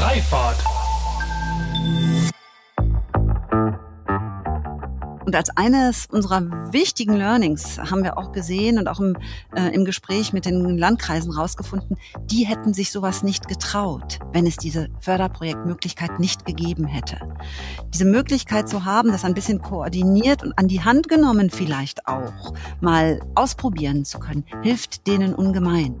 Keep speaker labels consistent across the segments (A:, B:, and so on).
A: Freifahrt.
B: Und als eines unserer wichtigen Learnings haben wir auch gesehen und auch im, äh, im Gespräch mit den Landkreisen rausgefunden, die hätten sich sowas nicht getraut, wenn es diese Förderprojektmöglichkeit nicht gegeben hätte. Diese Möglichkeit zu haben, das ein bisschen koordiniert und an die Hand genommen vielleicht auch mal ausprobieren zu können, hilft denen ungemein.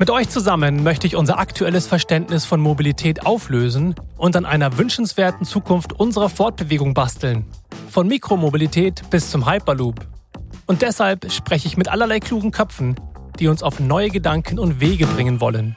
A: Mit euch zusammen möchte ich unser aktuelles Verständnis von Mobilität auflösen und an einer wünschenswerten Zukunft unserer Fortbewegung basteln. Von Mikromobilität bis zum Hyperloop. Und deshalb spreche ich mit allerlei klugen Köpfen, die uns auf neue Gedanken und Wege bringen wollen.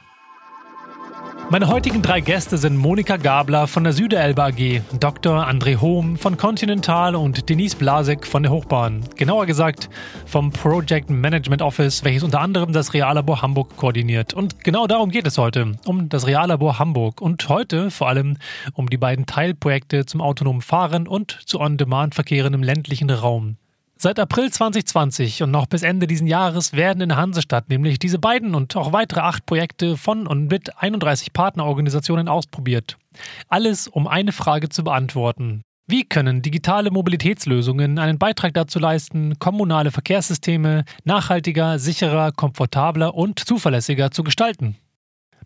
A: Meine heutigen drei Gäste sind Monika Gabler von der Süderelbe AG, Dr. André Hohm von Continental und Denise Blasek von der Hochbahn. Genauer gesagt vom Project Management Office, welches unter anderem das Reallabor Hamburg koordiniert. Und genau darum geht es heute, um das Reallabor Hamburg und heute vor allem um die beiden Teilprojekte zum autonomen Fahren und zu On-Demand-Verkehren im ländlichen Raum. Seit April 2020 und noch bis Ende diesen Jahres werden in der Hansestadt nämlich diese beiden und auch weitere acht Projekte von und mit 31 Partnerorganisationen ausprobiert. Alles, um eine Frage zu beantworten. Wie können digitale Mobilitätslösungen einen Beitrag dazu leisten, kommunale Verkehrssysteme nachhaltiger, sicherer, komfortabler und zuverlässiger zu gestalten?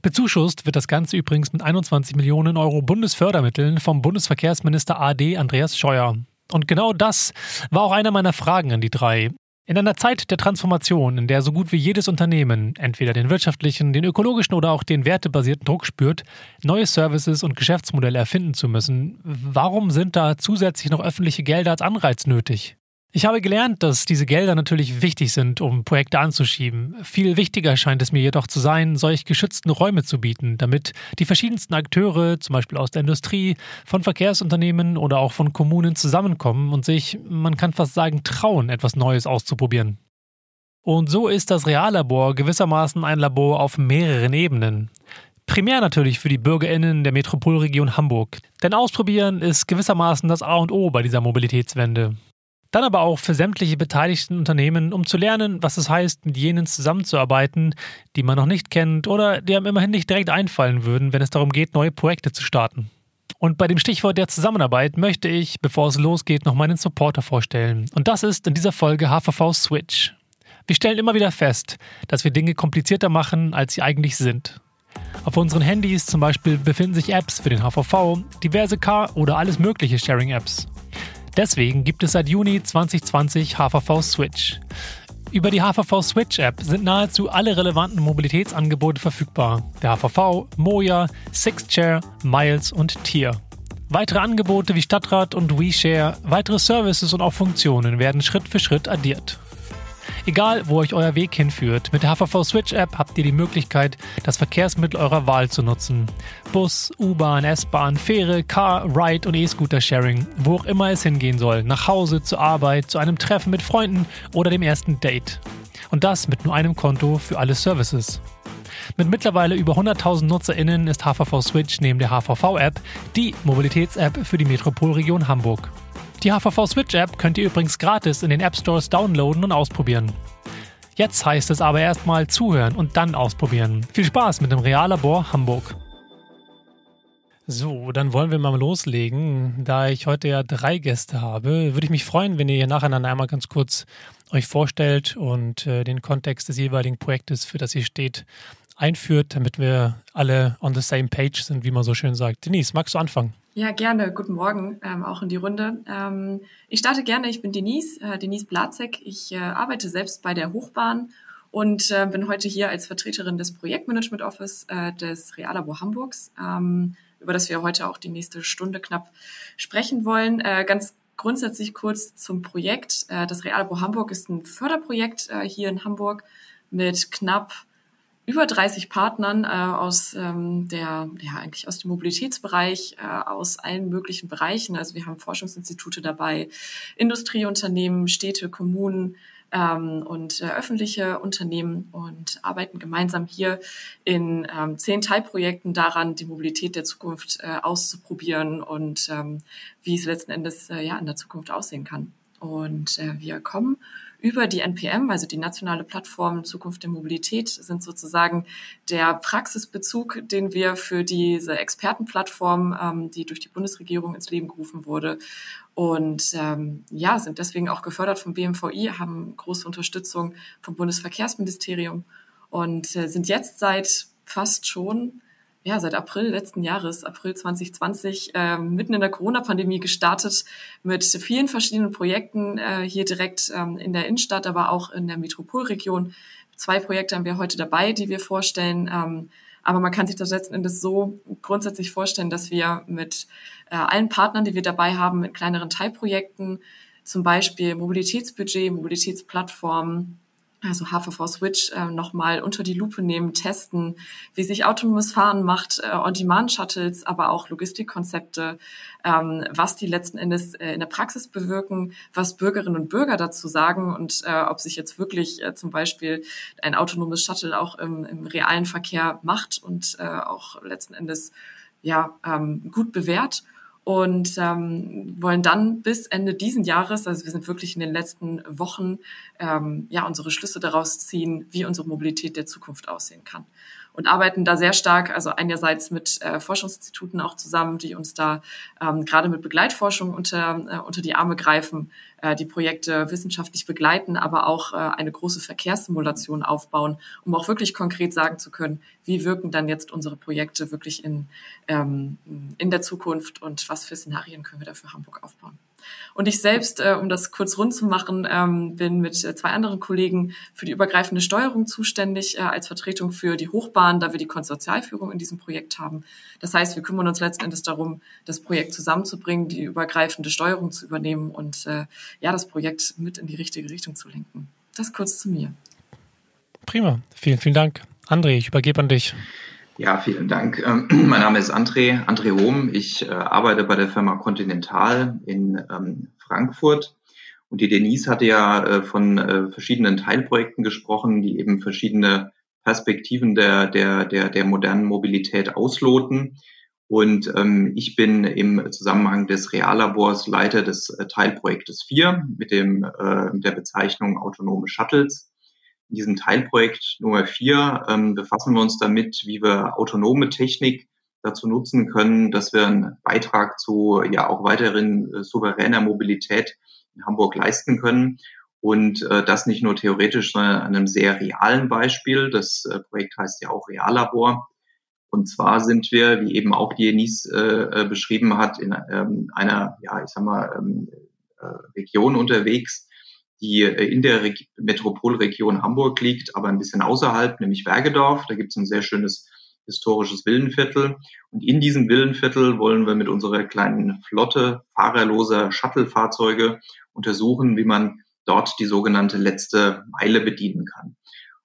A: Bezuschusst wird das Ganze übrigens mit 21 Millionen Euro Bundesfördermitteln vom Bundesverkehrsminister AD Andreas Scheuer. Und genau das war auch eine meiner Fragen an die drei. In einer Zeit der Transformation, in der so gut wie jedes Unternehmen entweder den wirtschaftlichen, den ökologischen oder auch den wertebasierten Druck spürt, neue Services und Geschäftsmodelle erfinden zu müssen, warum sind da zusätzlich noch öffentliche Gelder als Anreiz nötig? Ich habe gelernt, dass diese Gelder natürlich wichtig sind, um Projekte anzuschieben. Viel wichtiger scheint es mir jedoch zu sein, solch geschützten Räume zu bieten, damit die verschiedensten Akteure, zum Beispiel aus der Industrie, von Verkehrsunternehmen oder auch von Kommunen zusammenkommen und sich, man kann fast sagen, trauen, etwas Neues auszuprobieren. Und so ist das Reallabor gewissermaßen ein Labor auf mehreren Ebenen. Primär natürlich für die BürgerInnen der Metropolregion Hamburg. Denn Ausprobieren ist gewissermaßen das A und O bei dieser Mobilitätswende. Dann aber auch für sämtliche beteiligten Unternehmen, um zu lernen, was es heißt, mit jenen zusammenzuarbeiten, die man noch nicht kennt oder die einem immerhin nicht direkt einfallen würden, wenn es darum geht, neue Projekte zu starten. Und bei dem Stichwort der Zusammenarbeit möchte ich, bevor es losgeht, noch meinen Supporter vorstellen. Und das ist in dieser Folge HVV Switch. Wir stellen immer wieder fest, dass wir Dinge komplizierter machen, als sie eigentlich sind. Auf unseren Handys zum Beispiel befinden sich Apps für den HVV, diverse Car- oder alles mögliche Sharing-Apps. Deswegen gibt es seit Juni 2020 HVV Switch. Über die HVV Switch App sind nahezu alle relevanten Mobilitätsangebote verfügbar. Der HVV, Moja, Sixchair, Miles und Tier. Weitere Angebote wie Stadtrat und WeShare, weitere Services und auch Funktionen werden Schritt für Schritt addiert. Egal, wo euch euer Weg hinführt, mit der HVV Switch App habt ihr die Möglichkeit, das Verkehrsmittel eurer Wahl zu nutzen. Bus, U-Bahn, S-Bahn, Fähre, Car, Ride und E-Scooter-Sharing, wo auch immer es hingehen soll, nach Hause, zur Arbeit, zu einem Treffen mit Freunden oder dem ersten Date. Und das mit nur einem Konto für alle Services. Mit mittlerweile über 100.000 NutzerInnen ist HVV Switch neben der HVV-App die Mobilitäts-App für die Metropolregion Hamburg. Die HVV Switch App könnt ihr übrigens gratis in den App Stores downloaden und ausprobieren. Jetzt heißt es aber erstmal zuhören und dann ausprobieren. Viel Spaß mit dem Reallabor Hamburg. So, dann wollen wir mal loslegen. Da ich heute ja drei Gäste habe, würde ich mich freuen, wenn ihr hier nacheinander einmal ganz kurz euch vorstellt und äh, den Kontext des jeweiligen Projektes, für das ihr steht, einführt, damit wir alle on the same page sind, wie man so schön sagt. Denise, magst du anfangen?
C: Ja, gerne. Guten Morgen, ähm, auch in die Runde. Ähm, ich starte gerne. Ich bin Denise, äh, Denise Blazek. Ich äh, arbeite selbst bei der Hochbahn und äh, bin heute hier als Vertreterin des Projektmanagement Office äh, des Reallabor Hamburgs, ähm, über das wir heute auch die nächste Stunde knapp sprechen wollen. Äh, ganz grundsätzlich kurz zum Projekt. Äh, das Reallabor Hamburg ist ein Förderprojekt hier in Hamburg mit knapp über 30 Partnern äh, aus ähm, der, ja, eigentlich aus dem Mobilitätsbereich, äh, aus allen möglichen Bereichen. Also wir haben Forschungsinstitute dabei, Industrieunternehmen, Städte, Kommunen, ähm, und äh, öffentliche Unternehmen und arbeiten gemeinsam hier in ähm, zehn Teilprojekten daran, die Mobilität der Zukunft äh, auszuprobieren und ähm, wie es letzten Endes äh, ja in der Zukunft aussehen kann. Und äh, wir kommen über die NPM, also die nationale Plattform Zukunft der Mobilität, sind sozusagen der Praxisbezug, den wir für diese Expertenplattform, ähm, die durch die Bundesregierung ins Leben gerufen wurde, und ähm, ja, sind deswegen auch gefördert vom BMVI, haben große Unterstützung vom Bundesverkehrsministerium und äh, sind jetzt seit fast schon ja, seit April letzten Jahres, April 2020, äh, mitten in der Corona-Pandemie gestartet mit vielen verschiedenen Projekten äh, hier direkt ähm, in der Innenstadt, aber auch in der Metropolregion. Zwei Projekte haben wir heute dabei, die wir vorstellen. Ähm, aber man kann sich das letzten Endes so grundsätzlich vorstellen, dass wir mit äh, allen Partnern, die wir dabei haben, mit kleineren Teilprojekten, zum Beispiel Mobilitätsbudget, Mobilitätsplattformen, also HVV Switch äh, nochmal unter die Lupe nehmen, testen, wie sich autonomes Fahren macht, äh, On-Demand-Shuttles, aber auch Logistikkonzepte, ähm, was die letzten Endes äh, in der Praxis bewirken, was Bürgerinnen und Bürger dazu sagen und äh, ob sich jetzt wirklich äh, zum Beispiel ein autonomes Shuttle auch im, im realen Verkehr macht und äh, auch letzten Endes ja ähm, gut bewährt und ähm, wollen dann bis Ende diesen Jahres, also wir sind wirklich in den letzten Wochen, ähm, ja unsere Schlüsse daraus ziehen, wie unsere Mobilität der Zukunft aussehen kann und arbeiten da sehr stark, also einerseits mit äh, Forschungsinstituten auch zusammen, die uns da ähm, gerade mit Begleitforschung unter, äh, unter die Arme greifen, äh, die Projekte wissenschaftlich begleiten, aber auch äh, eine große Verkehrssimulation aufbauen, um auch wirklich konkret sagen zu können, wie wirken dann jetzt unsere Projekte wirklich in, ähm, in der Zukunft und was für Szenarien können wir da für Hamburg aufbauen. Und ich selbst, äh, um das kurz rund zu machen, ähm, bin mit äh, zwei anderen Kollegen für die übergreifende Steuerung zuständig, äh, als Vertretung für die Hochbahn, da wir die Konsortialführung in diesem Projekt haben. Das heißt, wir kümmern uns letzten Endes darum, das Projekt zusammenzubringen, die übergreifende Steuerung zu übernehmen und äh, ja, das Projekt mit in die richtige Richtung zu lenken. Das kurz zu mir.
D: Prima. Vielen, vielen Dank. André, ich übergebe an dich.
E: Ja, vielen Dank. Ähm, mein Name ist André, André Hohm. Ich äh, arbeite bei der Firma Continental in ähm, Frankfurt. Und die Denise hatte ja äh, von äh, verschiedenen Teilprojekten gesprochen, die eben verschiedene Perspektiven der, der, der, der modernen Mobilität ausloten. Und ähm, ich bin im Zusammenhang des Reallabors Leiter des Teilprojektes 4 mit dem, mit der Bezeichnung autonome Shuttles. In diesem Teilprojekt Nummer vier ähm, befassen wir uns damit, wie wir autonome Technik dazu nutzen können, dass wir einen Beitrag zu ja auch weiterhin äh, souveräner Mobilität in Hamburg leisten können. Und äh, das nicht nur theoretisch, sondern an einem sehr realen Beispiel. Das äh, Projekt heißt ja auch Reallabor. Und zwar sind wir, wie eben auch die äh, äh, beschrieben hat, in ähm, einer, ja, ich sag mal, ähm, äh, Region unterwegs, die äh, in der Re Metropolregion Hamburg liegt, aber ein bisschen außerhalb, nämlich Bergedorf. Da gibt es ein sehr schönes historisches Villenviertel. Und in diesem Villenviertel wollen wir mit unserer kleinen Flotte fahrerloser Shuttle-Fahrzeuge untersuchen, wie man dort die sogenannte letzte Meile bedienen kann.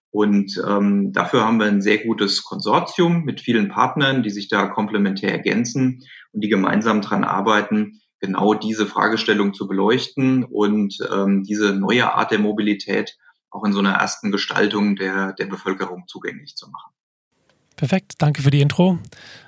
E: Und ähm, dafür haben wir ein sehr gutes Konsortium mit vielen Partnern, die sich da komplementär ergänzen und die gemeinsam dran arbeiten, genau diese Fragestellung zu beleuchten und ähm, diese neue Art der Mobilität auch in so einer ersten Gestaltung der, der Bevölkerung zugänglich zu machen.
D: Perfekt, danke für die Intro.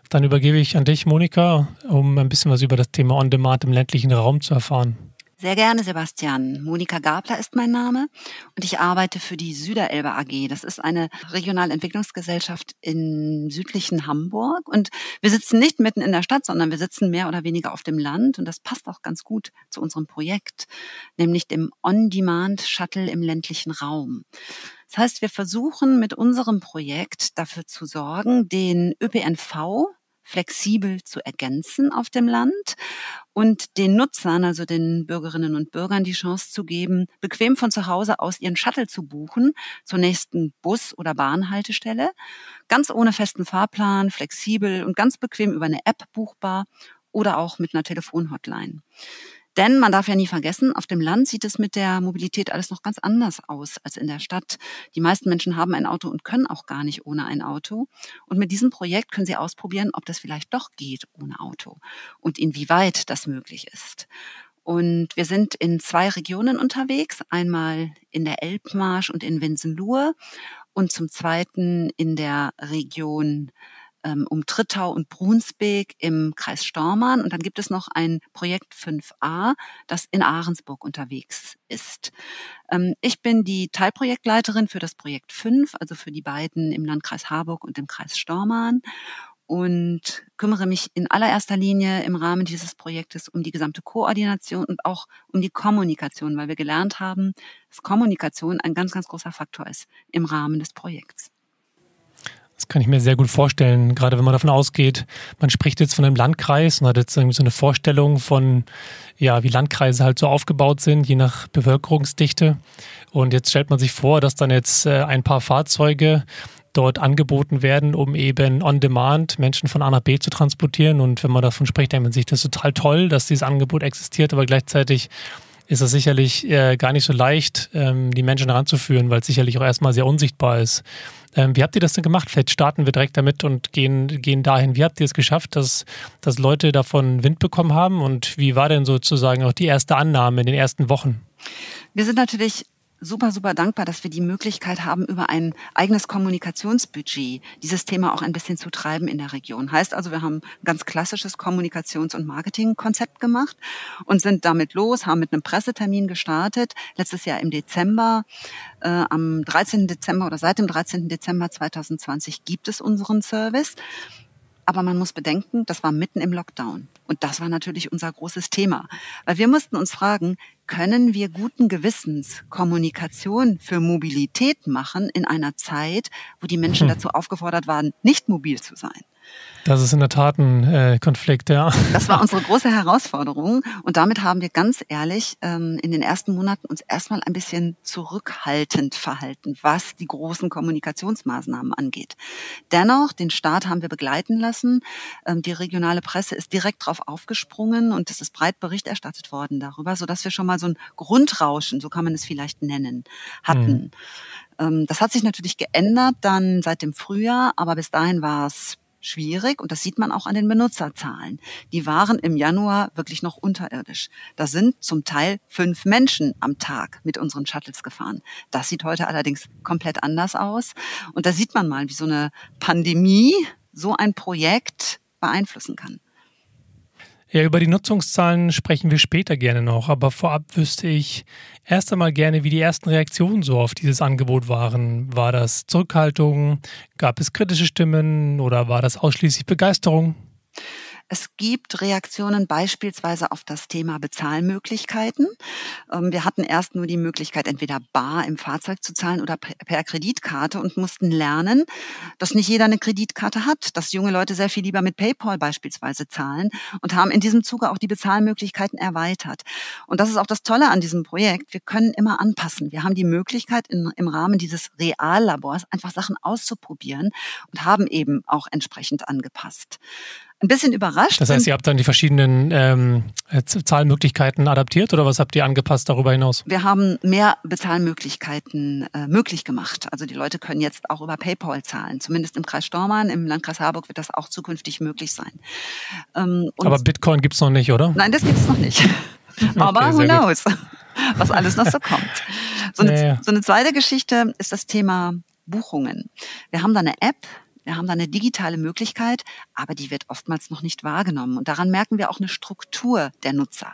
D: Dann übergebe ich an dich, Monika, um ein bisschen was über das Thema On-Demand im ländlichen Raum zu erfahren.
B: Sehr gerne, Sebastian. Monika Gabler ist mein Name und ich arbeite für die Süderelbe AG. Das ist eine Regionalentwicklungsgesellschaft in südlichen Hamburg und wir sitzen nicht mitten in der Stadt, sondern wir sitzen mehr oder weniger auf dem Land und das passt auch ganz gut zu unserem Projekt, nämlich dem On-Demand-Shuttle im ländlichen Raum. Das heißt, wir versuchen mit unserem Projekt dafür zu sorgen, den ÖPNV flexibel zu ergänzen auf dem Land und den Nutzern, also den Bürgerinnen und Bürgern, die Chance zu geben, bequem von zu Hause aus ihren Shuttle zu buchen zur nächsten Bus- oder Bahnhaltestelle, ganz ohne festen Fahrplan, flexibel und ganz bequem über eine App buchbar oder auch mit einer Telefonhotline. Denn man darf ja nie vergessen, auf dem Land sieht es mit der Mobilität alles noch ganz anders aus als in der Stadt. Die meisten Menschen haben ein Auto und können auch gar nicht ohne ein Auto. Und mit diesem Projekt können sie ausprobieren, ob das vielleicht doch geht ohne Auto und inwieweit das möglich ist. Und wir sind in zwei Regionen unterwegs, einmal in der Elbmarsch und in Winsenlohe und zum zweiten in der Region ähm, um Trittau und Brunsbek im Kreis Stormann. Und dann gibt es noch ein Projekt 5a, das in Ahrensburg unterwegs ist. Ähm, ich bin die Teilprojektleiterin für das Projekt 5, also für die beiden im Landkreis Harburg und im Kreis Stormann und kümmere mich in allererster Linie im Rahmen dieses Projektes um die gesamte Koordination und auch um die Kommunikation, weil wir gelernt haben, dass Kommunikation ein ganz, ganz großer Faktor ist im Rahmen des Projekts.
D: Das kann ich mir sehr gut vorstellen, gerade wenn man davon ausgeht, man spricht jetzt von einem Landkreis und hat jetzt irgendwie so eine Vorstellung von, ja, wie Landkreise halt so aufgebaut sind, je nach Bevölkerungsdichte. Und jetzt stellt man sich vor, dass dann jetzt äh, ein paar Fahrzeuge dort angeboten werden, um eben on demand Menschen von A nach B zu transportieren. Und wenn man davon spricht, denkt man sich, das ist total toll, dass dieses Angebot existiert, aber gleichzeitig ist es sicherlich äh, gar nicht so leicht, ähm, die Menschen heranzuführen, weil es sicherlich auch erstmal sehr unsichtbar ist. Ähm, wie habt ihr das denn gemacht? Vielleicht starten wir direkt damit und gehen, gehen dahin. Wie habt ihr es geschafft, dass, dass Leute davon Wind bekommen haben? Und wie war denn sozusagen auch die erste Annahme in den ersten Wochen?
B: Wir sind natürlich super, super dankbar, dass wir die Möglichkeit haben, über ein eigenes Kommunikationsbudget dieses Thema auch ein bisschen zu treiben in der Region. Heißt also, wir haben ein ganz klassisches Kommunikations- und Marketingkonzept gemacht und sind damit los, haben mit einem Pressetermin gestartet, letztes Jahr im Dezember. Äh, am 13. Dezember oder seit dem 13. Dezember 2020 gibt es unseren Service. Aber man muss bedenken, das war mitten im Lockdown. Und das war natürlich unser großes Thema. Weil wir mussten uns fragen, können wir guten Gewissens Kommunikation für Mobilität machen in einer Zeit, wo die Menschen hm. dazu aufgefordert waren, nicht mobil zu sein?
D: Das ist in der Tat ein äh, Konflikt, ja.
B: Das war unsere große Herausforderung. Und damit haben wir ganz ehrlich ähm, in den ersten Monaten uns erstmal ein bisschen zurückhaltend verhalten, was die großen Kommunikationsmaßnahmen angeht. Dennoch, den Staat haben wir begleiten lassen. Ähm, die regionale Presse ist direkt darauf aufgesprungen und es ist breit Bericht erstattet worden darüber, sodass wir schon mal so ein Grundrauschen, so kann man es vielleicht nennen, hatten. Mhm. das hat sich natürlich geändert dann seit dem Frühjahr, aber bis dahin war es schwierig und das sieht man auch an den Benutzerzahlen. Die waren im Januar wirklich noch unterirdisch. Da sind zum Teil fünf Menschen am Tag mit unseren Shuttles gefahren. Das sieht heute allerdings komplett anders aus. Und da sieht man mal, wie so eine Pandemie so ein Projekt beeinflussen kann.
D: Ja, über die Nutzungszahlen sprechen wir später gerne noch, aber vorab wüsste ich erst einmal gerne, wie die ersten Reaktionen so auf dieses Angebot waren. War das Zurückhaltung? Gab es kritische Stimmen oder war das ausschließlich Begeisterung?
B: Es gibt Reaktionen beispielsweise auf das Thema Bezahlmöglichkeiten. Ähm, wir hatten erst nur die Möglichkeit, entweder bar im Fahrzeug zu zahlen oder per Kreditkarte und mussten lernen, dass nicht jeder eine Kreditkarte hat, dass junge Leute sehr viel lieber mit PayPal beispielsweise zahlen und haben in diesem Zuge auch die Bezahlmöglichkeiten erweitert. Und das ist auch das Tolle an diesem Projekt. Wir können immer anpassen. Wir haben die Möglichkeit, in, im Rahmen dieses Reallabors einfach Sachen auszuprobieren und haben eben auch entsprechend angepasst ein bisschen überrascht.
D: Das heißt, ihr habt dann die verschiedenen ähm, Zahlmöglichkeiten adaptiert oder was habt ihr angepasst darüber hinaus?
B: Wir haben mehr Bezahlmöglichkeiten äh, möglich gemacht. Also die Leute können jetzt auch über PayPal zahlen. Zumindest im Kreis Stormann, im Landkreis Harburg wird das auch zukünftig möglich sein.
D: Ähm, Aber Bitcoin gibt's noch nicht, oder?
B: Nein, das gibt's noch nicht. Aber okay, who knows, was alles noch so kommt. So eine, ja, ja. so eine zweite Geschichte ist das Thema Buchungen. Wir haben da eine App, wir haben da eine digitale Möglichkeit, aber die wird oftmals noch nicht wahrgenommen. Und daran merken wir auch eine Struktur der Nutzer.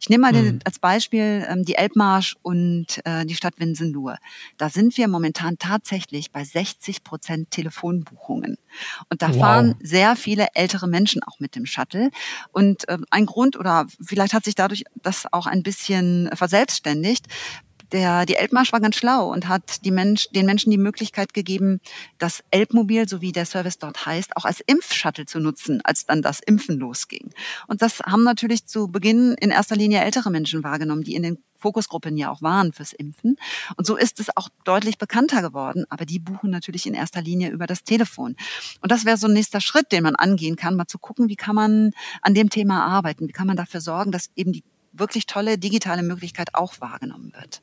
B: Ich nehme mal mhm. den, als Beispiel ähm, die Elbmarsch und äh, die Stadt Winsenlohe. Da sind wir momentan tatsächlich bei 60 Prozent Telefonbuchungen. Und da wow. fahren sehr viele ältere Menschen auch mit dem Shuttle. Und äh, ein Grund oder vielleicht hat sich dadurch das auch ein bisschen verselbstständigt, der, die Elbmarsch war ganz schlau und hat die Mensch, den Menschen die Möglichkeit gegeben, das Elbmobil, so wie der Service dort heißt, auch als Impfshuttle zu nutzen, als dann das Impfen losging. Und das haben natürlich zu Beginn in erster Linie ältere Menschen wahrgenommen, die in den Fokusgruppen ja auch waren fürs Impfen. Und so ist es auch deutlich bekannter geworden. Aber die buchen natürlich in erster Linie über das Telefon. Und das wäre so ein nächster Schritt, den man angehen kann, mal zu gucken, wie kann man an dem Thema arbeiten? Wie kann man dafür sorgen, dass eben die wirklich tolle digitale Möglichkeit auch wahrgenommen wird.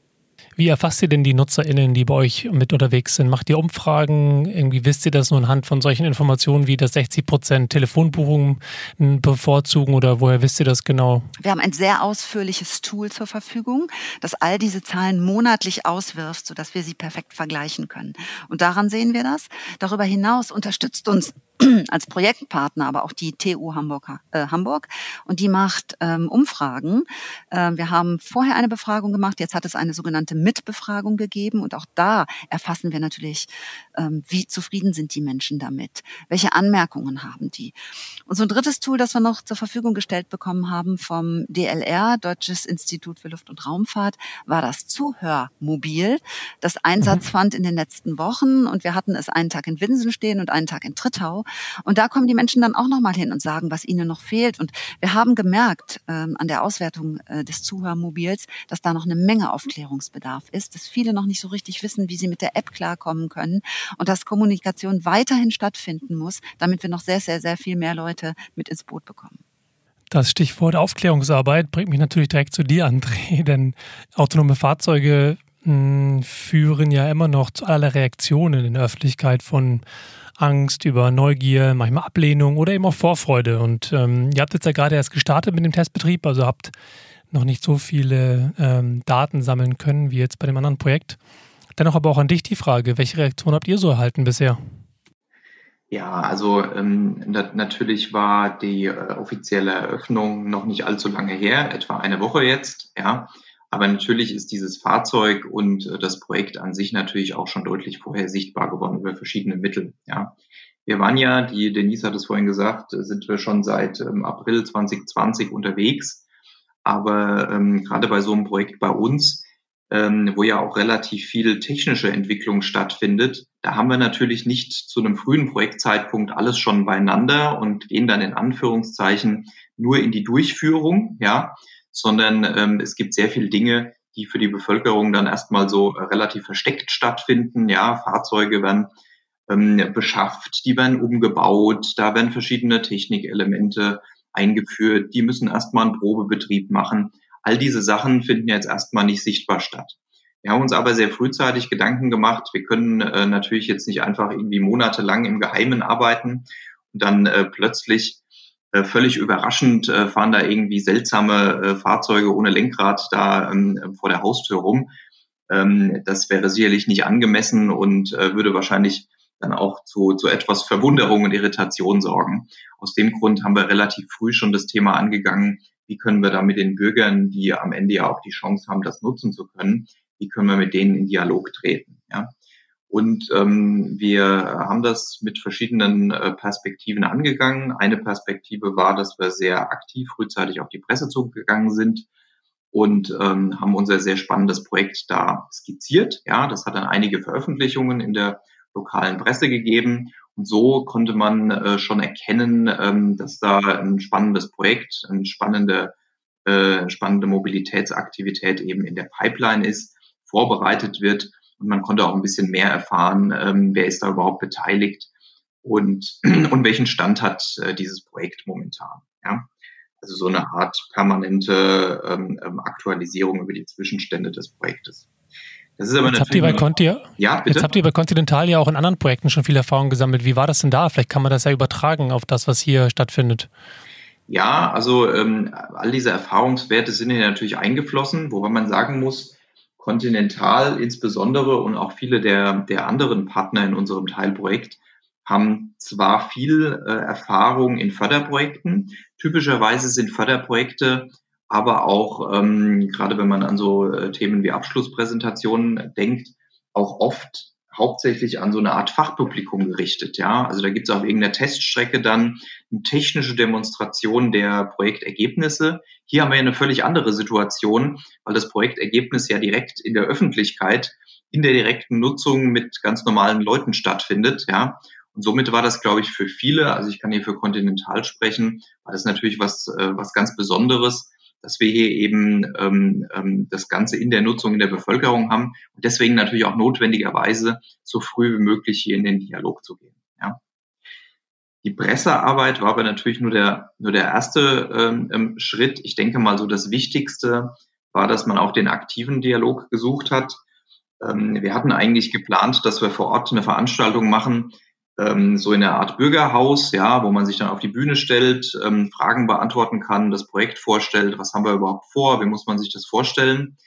D: Wie erfasst ihr denn die NutzerInnen, die bei euch mit unterwegs sind? Macht ihr Umfragen? Irgendwie wisst ihr das nur anhand von solchen Informationen wie, dass 60 Prozent Telefonbuchungen bevorzugen oder woher wisst ihr das genau?
B: Wir haben ein sehr ausführliches Tool zur Verfügung, das all diese Zahlen monatlich auswirft, sodass wir sie perfekt vergleichen können. Und daran sehen wir das. Darüber hinaus unterstützt uns als Projektpartner, aber auch die TU Hamburg, äh, Hamburg und die macht ähm, Umfragen. Äh, wir haben vorher eine Befragung gemacht, jetzt hat es eine sogenannte Mitbefragung gegeben und auch da erfassen wir natürlich, ähm, wie zufrieden sind die Menschen damit, welche Anmerkungen haben die. Und so ein drittes Tool, das wir noch zur Verfügung gestellt bekommen haben vom DLR, Deutsches Institut für Luft- und Raumfahrt, war das Zuhörmobil, das Einsatz mhm. fand in den letzten Wochen und wir hatten es einen Tag in Winsen stehen und einen Tag in Trittau und da kommen die Menschen dann auch nochmal hin und sagen, was ihnen noch fehlt. Und wir haben gemerkt ähm, an der Auswertung äh, des Zuhörmobils, dass da noch eine Menge Aufklärungsbedarf ist, dass viele noch nicht so richtig wissen, wie sie mit der App klarkommen können und dass Kommunikation weiterhin stattfinden muss, damit wir noch sehr, sehr, sehr viel mehr Leute mit ins Boot bekommen.
D: Das Stichwort Aufklärungsarbeit bringt mich natürlich direkt zu dir, André, denn autonome Fahrzeuge mh, hm, führen ja immer noch zu aller Reaktionen in der Öffentlichkeit von Angst, über Neugier, manchmal Ablehnung oder eben auch Vorfreude. Und ähm, ihr habt jetzt ja gerade erst gestartet mit dem Testbetrieb, also habt noch nicht so viele ähm, Daten sammeln können wie jetzt bei dem anderen Projekt. Dennoch aber auch an dich die Frage, welche Reaktion habt ihr so erhalten bisher?
E: Ja, also ähm, na natürlich war die äh, offizielle Eröffnung noch nicht allzu lange her, etwa eine Woche jetzt, ja. Aber natürlich ist dieses Fahrzeug und äh, das Projekt an sich natürlich auch schon deutlich vorher sichtbar geworden über verschiedene Mittel. Ja. Wir waren ja, die Denise hat es vorhin gesagt, sind wir schon seit ähm, April 2020 unterwegs. Aber ähm, gerade bei so einem Projekt bei uns, ähm, wo ja auch relativ viel technische Entwicklung stattfindet, da haben wir natürlich nicht zu einem frühen Projektzeitpunkt alles schon beieinander und gehen dann in Anführungszeichen nur in die Durchführung, ja, sondern ähm, es gibt sehr viele Dinge, die für die Bevölkerung dann erstmal so äh, relativ versteckt stattfinden. Ja, Fahrzeuge werden ähm, beschafft, die werden umgebaut, da werden verschiedene Technikelemente eingeführt, die müssen erstmal einen Probebetrieb machen. All diese Sachen finden jetzt erstmal nicht sichtbar statt. Wir haben uns aber sehr frühzeitig Gedanken gemacht, wir können äh, natürlich jetzt nicht einfach irgendwie monatelang im Geheimen arbeiten und dann äh, plötzlich völlig überraschend äh, fahren da irgendwie seltsame äh, Fahrzeuge ohne Lenkrad da ähm, vor der Haustür rum. Ähm, das wäre sicherlich nicht angemessen und würde wahrscheinlich dann auch zu, zu etwas Verwunderung und Irritation sorgen. Aus dem Grund haben wir relativ früh schon das Thema angegangen, wie können wir da mit den Bürgern, die am Ende ja auch die Chance haben, das nutzen zu können, wie können wir mit denen in Dialog treten. Ja? Und ähm, wir haben das mit verschiedenen äh, Perspektiven angegangen. Eine Perspektive war, dass wir sehr aktiv frühzeitig auf die Presse zugegangen sind und ähm, haben unser sehr spannendes Projekt da skizziert. Ja, das hat dann einige Veröffentlichungen in der lokalen Presse gegeben. Und so konnte man äh, schon erkennen, ähm, dass da ein spannendes Projekt, eine spannende, äh, spannende Mobilitätsaktivität eben in der Pipeline ist, vorbereitet wird und man konnte auch ein bisschen mehr erfahren, ähm, wer ist da überhaupt beteiligt und, und welchen Stand hat äh, dieses Projekt momentan. Ja? Also so eine Art permanente ähm, ähm Aktualisierung über die Zwischenstände des Projektes.
D: Das ist aber jetzt habt ihr bei Conti, ja, bitte? Jetzt habt ihr bei Continental ja auch in anderen Projekten schon viel Erfahrung gesammelt. Wie war das denn da? Vielleicht kann man das ja übertragen auf das, was hier stattfindet.
E: Ja, also ähm, all diese Erfahrungswerte sind hier natürlich eingeflossen, wobei man sagen muss, Continental insbesondere und auch viele der, der anderen Partner in unserem Teilprojekt haben zwar viel äh, Erfahrung in Förderprojekten. Typischerweise sind Förderprojekte aber auch, ähm, gerade wenn man an so äh, Themen wie Abschlusspräsentationen denkt, auch oft hauptsächlich an so eine Art Fachpublikum gerichtet. Ja, also da gibt es auf irgendeiner Teststrecke dann eine technische Demonstration der Projektergebnisse. Hier haben wir eine völlig andere Situation, weil das Projektergebnis ja direkt in der Öffentlichkeit, in der direkten Nutzung mit ganz normalen Leuten stattfindet. Ja, und somit war das, glaube ich, für viele, also ich kann hier für Continental sprechen, war das natürlich was, äh, was ganz Besonderes, dass wir hier eben ähm, ähm, das Ganze in der Nutzung in der Bevölkerung haben und deswegen natürlich auch notwendigerweise so früh wie möglich hier in den Dialog zu gehen. Ja. Die Pressearbeit war aber natürlich nur der, nur der erste ähm, ähm, Schritt. Ich denke mal, so das Wichtigste war, dass man auch den aktiven Dialog gesucht hat. Ähm, wir hatten eigentlich geplant, dass wir vor Ort eine Veranstaltung machen, ähm, so in der Art Bürgerhaus, ja, wo man sich dann auf die Bühne stellt, ähm, Fragen beantworten kann, das Projekt vorstellt, was haben wir überhaupt vor, wie muss man sich das vorstellen.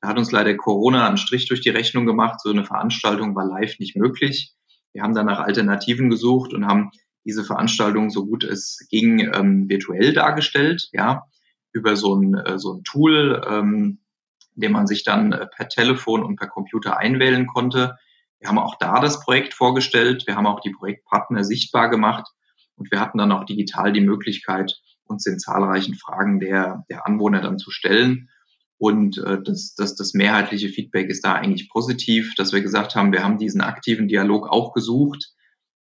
E: Da hat uns leider Corona einen Strich durch die Rechnung gemacht. So eine Veranstaltung war live nicht möglich. Wir haben dann nach Alternativen gesucht und haben diese Veranstaltung so gut es ging ähm, virtuell dargestellt, ja, über so ein, äh, so ein Tool, ähm, in dem man sich dann äh, per Telefon und per Computer einwählen konnte. Wir haben auch da das Projekt vorgestellt, wir haben auch die Projektpartner sichtbar gemacht und wir hatten dann auch digital die Möglichkeit, uns den zahlreichen Fragen der, der Anwohner dann zu stellen. Und äh, das, das, das mehrheitliche Feedback ist da eigentlich positiv, dass wir gesagt haben, wir haben diesen aktiven Dialog auch gesucht,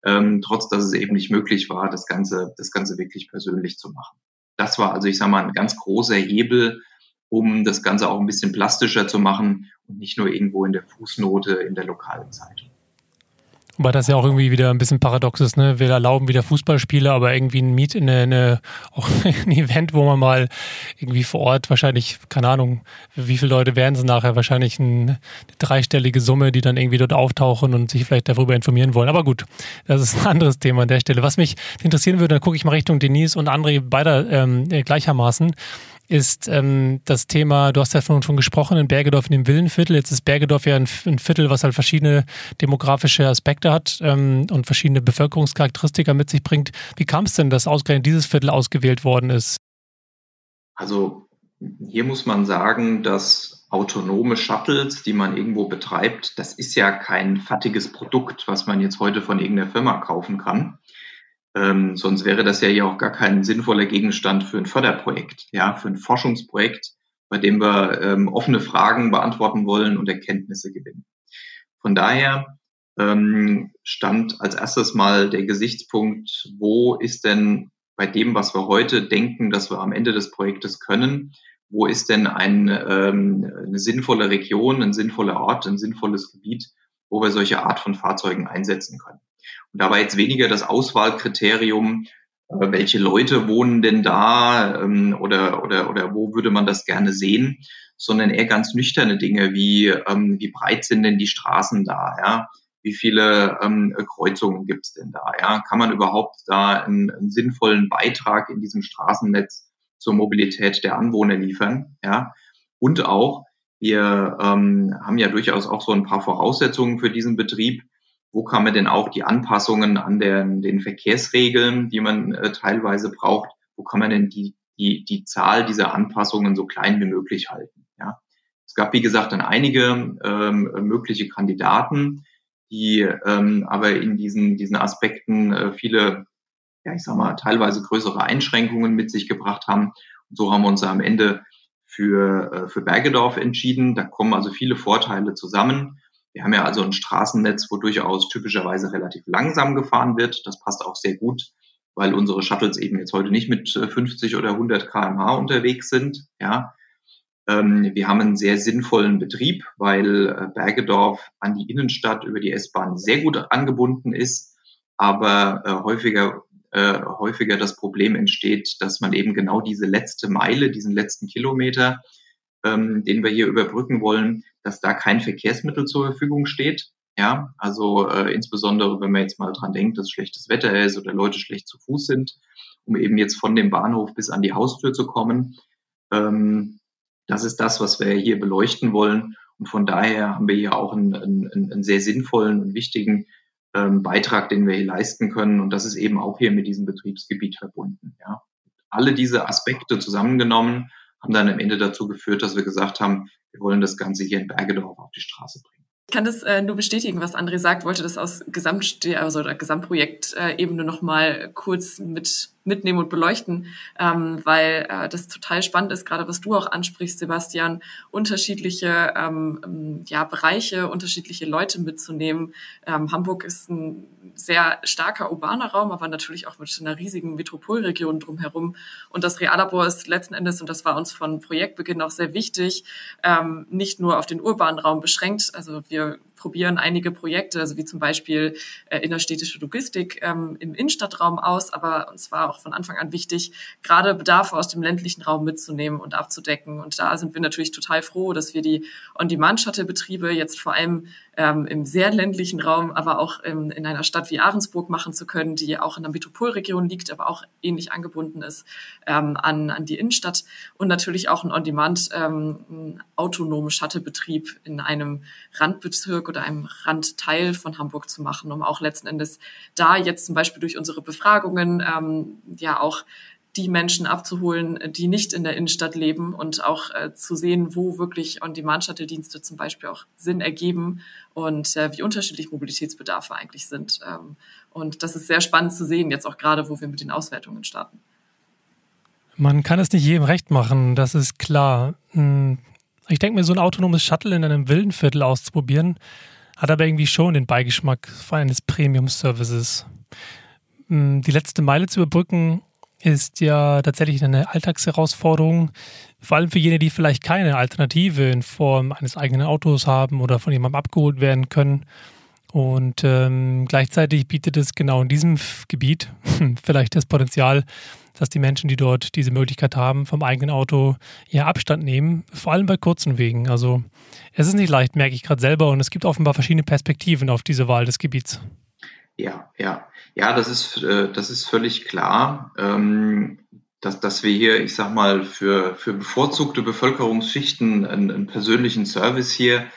E: ähm, trotz dass es eben nicht möglich war, das Ganze, das Ganze wirklich persönlich zu machen. Das war also, ich sage mal, ein ganz großer Hebel, um das Ganze auch ein bisschen plastischer zu machen und nicht nur irgendwo in der Fußnote in der lokalen Zeitung.
D: Wobei das ja auch irgendwie wieder ein bisschen paradox ist, ne? Wir erlauben wieder Fußballspiele, aber irgendwie ein Meet in eine, eine auch ein Event, wo man mal irgendwie vor Ort wahrscheinlich, keine Ahnung, wie viele Leute werden es nachher? Wahrscheinlich eine dreistellige Summe, die dann irgendwie dort auftauchen und sich vielleicht darüber informieren wollen. Aber gut, das ist ein anderes Thema an der Stelle. Was mich interessieren würde, dann gucke ich mal Richtung Denise und André beider ähm, gleichermaßen ist ähm, das Thema, du hast ja von schon gesprochen, in Bergedorf in dem Villenviertel. Jetzt ist Bergedorf ja ein, ein Viertel, was halt verschiedene demografische Aspekte hat ähm, und verschiedene Bevölkerungscharakteristika mit sich bringt. Wie kam es denn, dass ausgerechnet dieses Viertel ausgewählt worden ist?
E: Also hier muss man sagen, dass autonome Shuttles, die man irgendwo betreibt, das ist ja kein fattiges Produkt, was man jetzt heute von irgendeiner Firma kaufen kann. Ähm, sonst wäre das ja hier auch gar kein sinnvoller Gegenstand für ein Förderprojekt, ja, für ein Forschungsprojekt, bei dem wir ähm, offene Fragen beantworten wollen und Erkenntnisse gewinnen. Von daher ähm, stand als erstes mal der Gesichtspunkt, wo ist denn bei dem, was wir heute denken, dass wir am Ende des Projektes können, wo ist denn ein, ähm, eine sinnvolle Region, ein sinnvoller Ort, ein sinnvolles Gebiet, wo wir solche Art von Fahrzeugen einsetzen können. Und da war jetzt weniger das Auswahlkriterium, äh, welche Leute wohnen denn da ähm, oder, oder, oder wo würde man das gerne sehen, sondern eher ganz nüchterne Dinge wie, ähm, wie breit sind denn die Straßen da, ja? wie viele ähm, Kreuzungen gibt es denn da, ja? kann man überhaupt da einen, einen sinnvollen Beitrag in diesem Straßennetz zur Mobilität der Anwohner liefern, ja? und auch, wir ähm, haben ja durchaus auch so ein paar Voraussetzungen für diesen Betrieb, wo kann man denn auch die Anpassungen an den, den Verkehrsregeln, die man äh, teilweise braucht, wo kann man denn die, die, die Zahl dieser Anpassungen so klein wie möglich halten. Ja? Es gab, wie gesagt, dann einige ähm, mögliche Kandidaten, die ähm, aber in diesen, diesen Aspekten äh, viele, ja, ich sag mal, teilweise größere Einschränkungen mit sich gebracht haben. Und so haben wir uns am Ende für, äh, für Bergedorf entschieden. Da kommen also viele Vorteile zusammen. Wir haben ja also ein Straßennetz, wo durchaus typischerweise relativ langsam gefahren wird. Das passt auch sehr gut, weil unsere Shuttles eben jetzt heute nicht mit 50 äh, oder 100 kmh unterwegs sind. Ja, ähm, wir haben einen sehr sinnvollen Betrieb, weil äh, Bergedorf an die Innenstadt über die S-Bahn sehr gut angebunden ist, aber äh, häufiger häufiger das Problem entsteht, dass man eben genau diese letzte Meile, diesen letzten Kilometer ähm, den wir hier überbrücken wollen, dass da kein Verkehrsmittel zur Verfügung steht. Ja, also äh, insbesondere, wenn man jetzt mal dran denkt, dass schlechtes Wetter ist oder Leute schlecht zu Fuß sind, um eben jetzt von dem Bahnhof bis an die Haustür zu kommen. Ähm, das ist das, was wir hier beleuchten wollen. Und von daher haben wir hier auch einen, einen, einen sehr sinnvollen und wichtigen ähm, Beitrag, den wir hier leisten können. Und das ist eben auch hier mit diesem Betriebsgebiet verbunden. Ja. Alle diese Aspekte zusammengenommen haben dann am Ende dazu geführt, dass wir gesagt haben, wir wollen das Ganze hier in Bergedorf auf die Straße bringen.
C: Ich kann das äh, nur bestätigen, was André sagt, wollte das aus Gesamt also der Gesamtprojektebene äh, nochmal kurz mit mitnehmen und beleuchten, ähm, weil äh, das total spannend ist, gerade was du auch ansprichst, Sebastian, unterschiedliche ähm, ähm, ja, Bereiche, unterschiedliche Leute mitzunehmen. Ähm, Hamburg ist ein sehr starker urbaner Raum, aber natürlich auch mit einer riesigen Metropolregion drumherum. Und das Reallabor ist letzten Endes, und das war uns von Projektbeginn auch sehr wichtig, ähm, nicht nur auf den urbanen Raum beschränkt. Also wir probieren einige Projekte, also wie zum Beispiel äh, innerstädtische Logistik ähm, im Innenstadtraum aus, aber uns war auch von Anfang an wichtig, gerade Bedarfe aus dem ländlichen Raum mitzunehmen und abzudecken. Und da sind wir natürlich total froh, dass wir die On-Demand-Shuttle-Betriebe jetzt vor allem ähm, im sehr ländlichen Raum, aber auch im, in einer Stadt wie Ahrensburg machen zu können, die auch in der Metropolregion liegt, aber auch ähnlich angebunden ist ähm, an, an die Innenstadt. Und natürlich auch ein On-Demand ähm, autonomen Shuttle-Betrieb in einem Randbezirk oder einem Randteil von Hamburg zu machen, um auch letzten Endes da jetzt zum Beispiel durch unsere Befragungen ähm, ja auch die Menschen abzuholen, die nicht in der Innenstadt leben und auch äh, zu sehen, wo wirklich On-Demand-Shuttle-Dienste zum Beispiel auch Sinn ergeben und äh, wie unterschiedlich Mobilitätsbedarfe eigentlich sind. Ähm, und das ist sehr spannend zu sehen, jetzt auch gerade, wo wir mit den Auswertungen starten.
D: Man kann es nicht jedem recht machen, das ist klar. Hm, ich denke mir, so ein autonomes Shuttle in einem Villenviertel auszuprobieren, hat aber irgendwie schon den Beigeschmack eines Premium-Services. Hm, die letzte Meile zu überbrücken ist ja tatsächlich eine Alltagsherausforderung, vor allem für jene, die vielleicht keine Alternative in Form eines eigenen Autos haben oder von jemandem abgeholt werden können. Und ähm, gleichzeitig bietet es genau in diesem Gebiet vielleicht das Potenzial, dass die Menschen, die dort diese Möglichkeit haben, vom eigenen Auto ja Abstand nehmen, vor allem bei kurzen Wegen. Also es ist nicht leicht, merke ich gerade selber, und es gibt offenbar verschiedene Perspektiven auf diese Wahl des Gebiets.
E: Ja, ja. Ja, das ist, äh, das ist völlig klar, ähm, dass, dass wir hier, ich sag mal, für, für bevorzugte Bevölkerungsschichten einen, einen persönlichen Service hier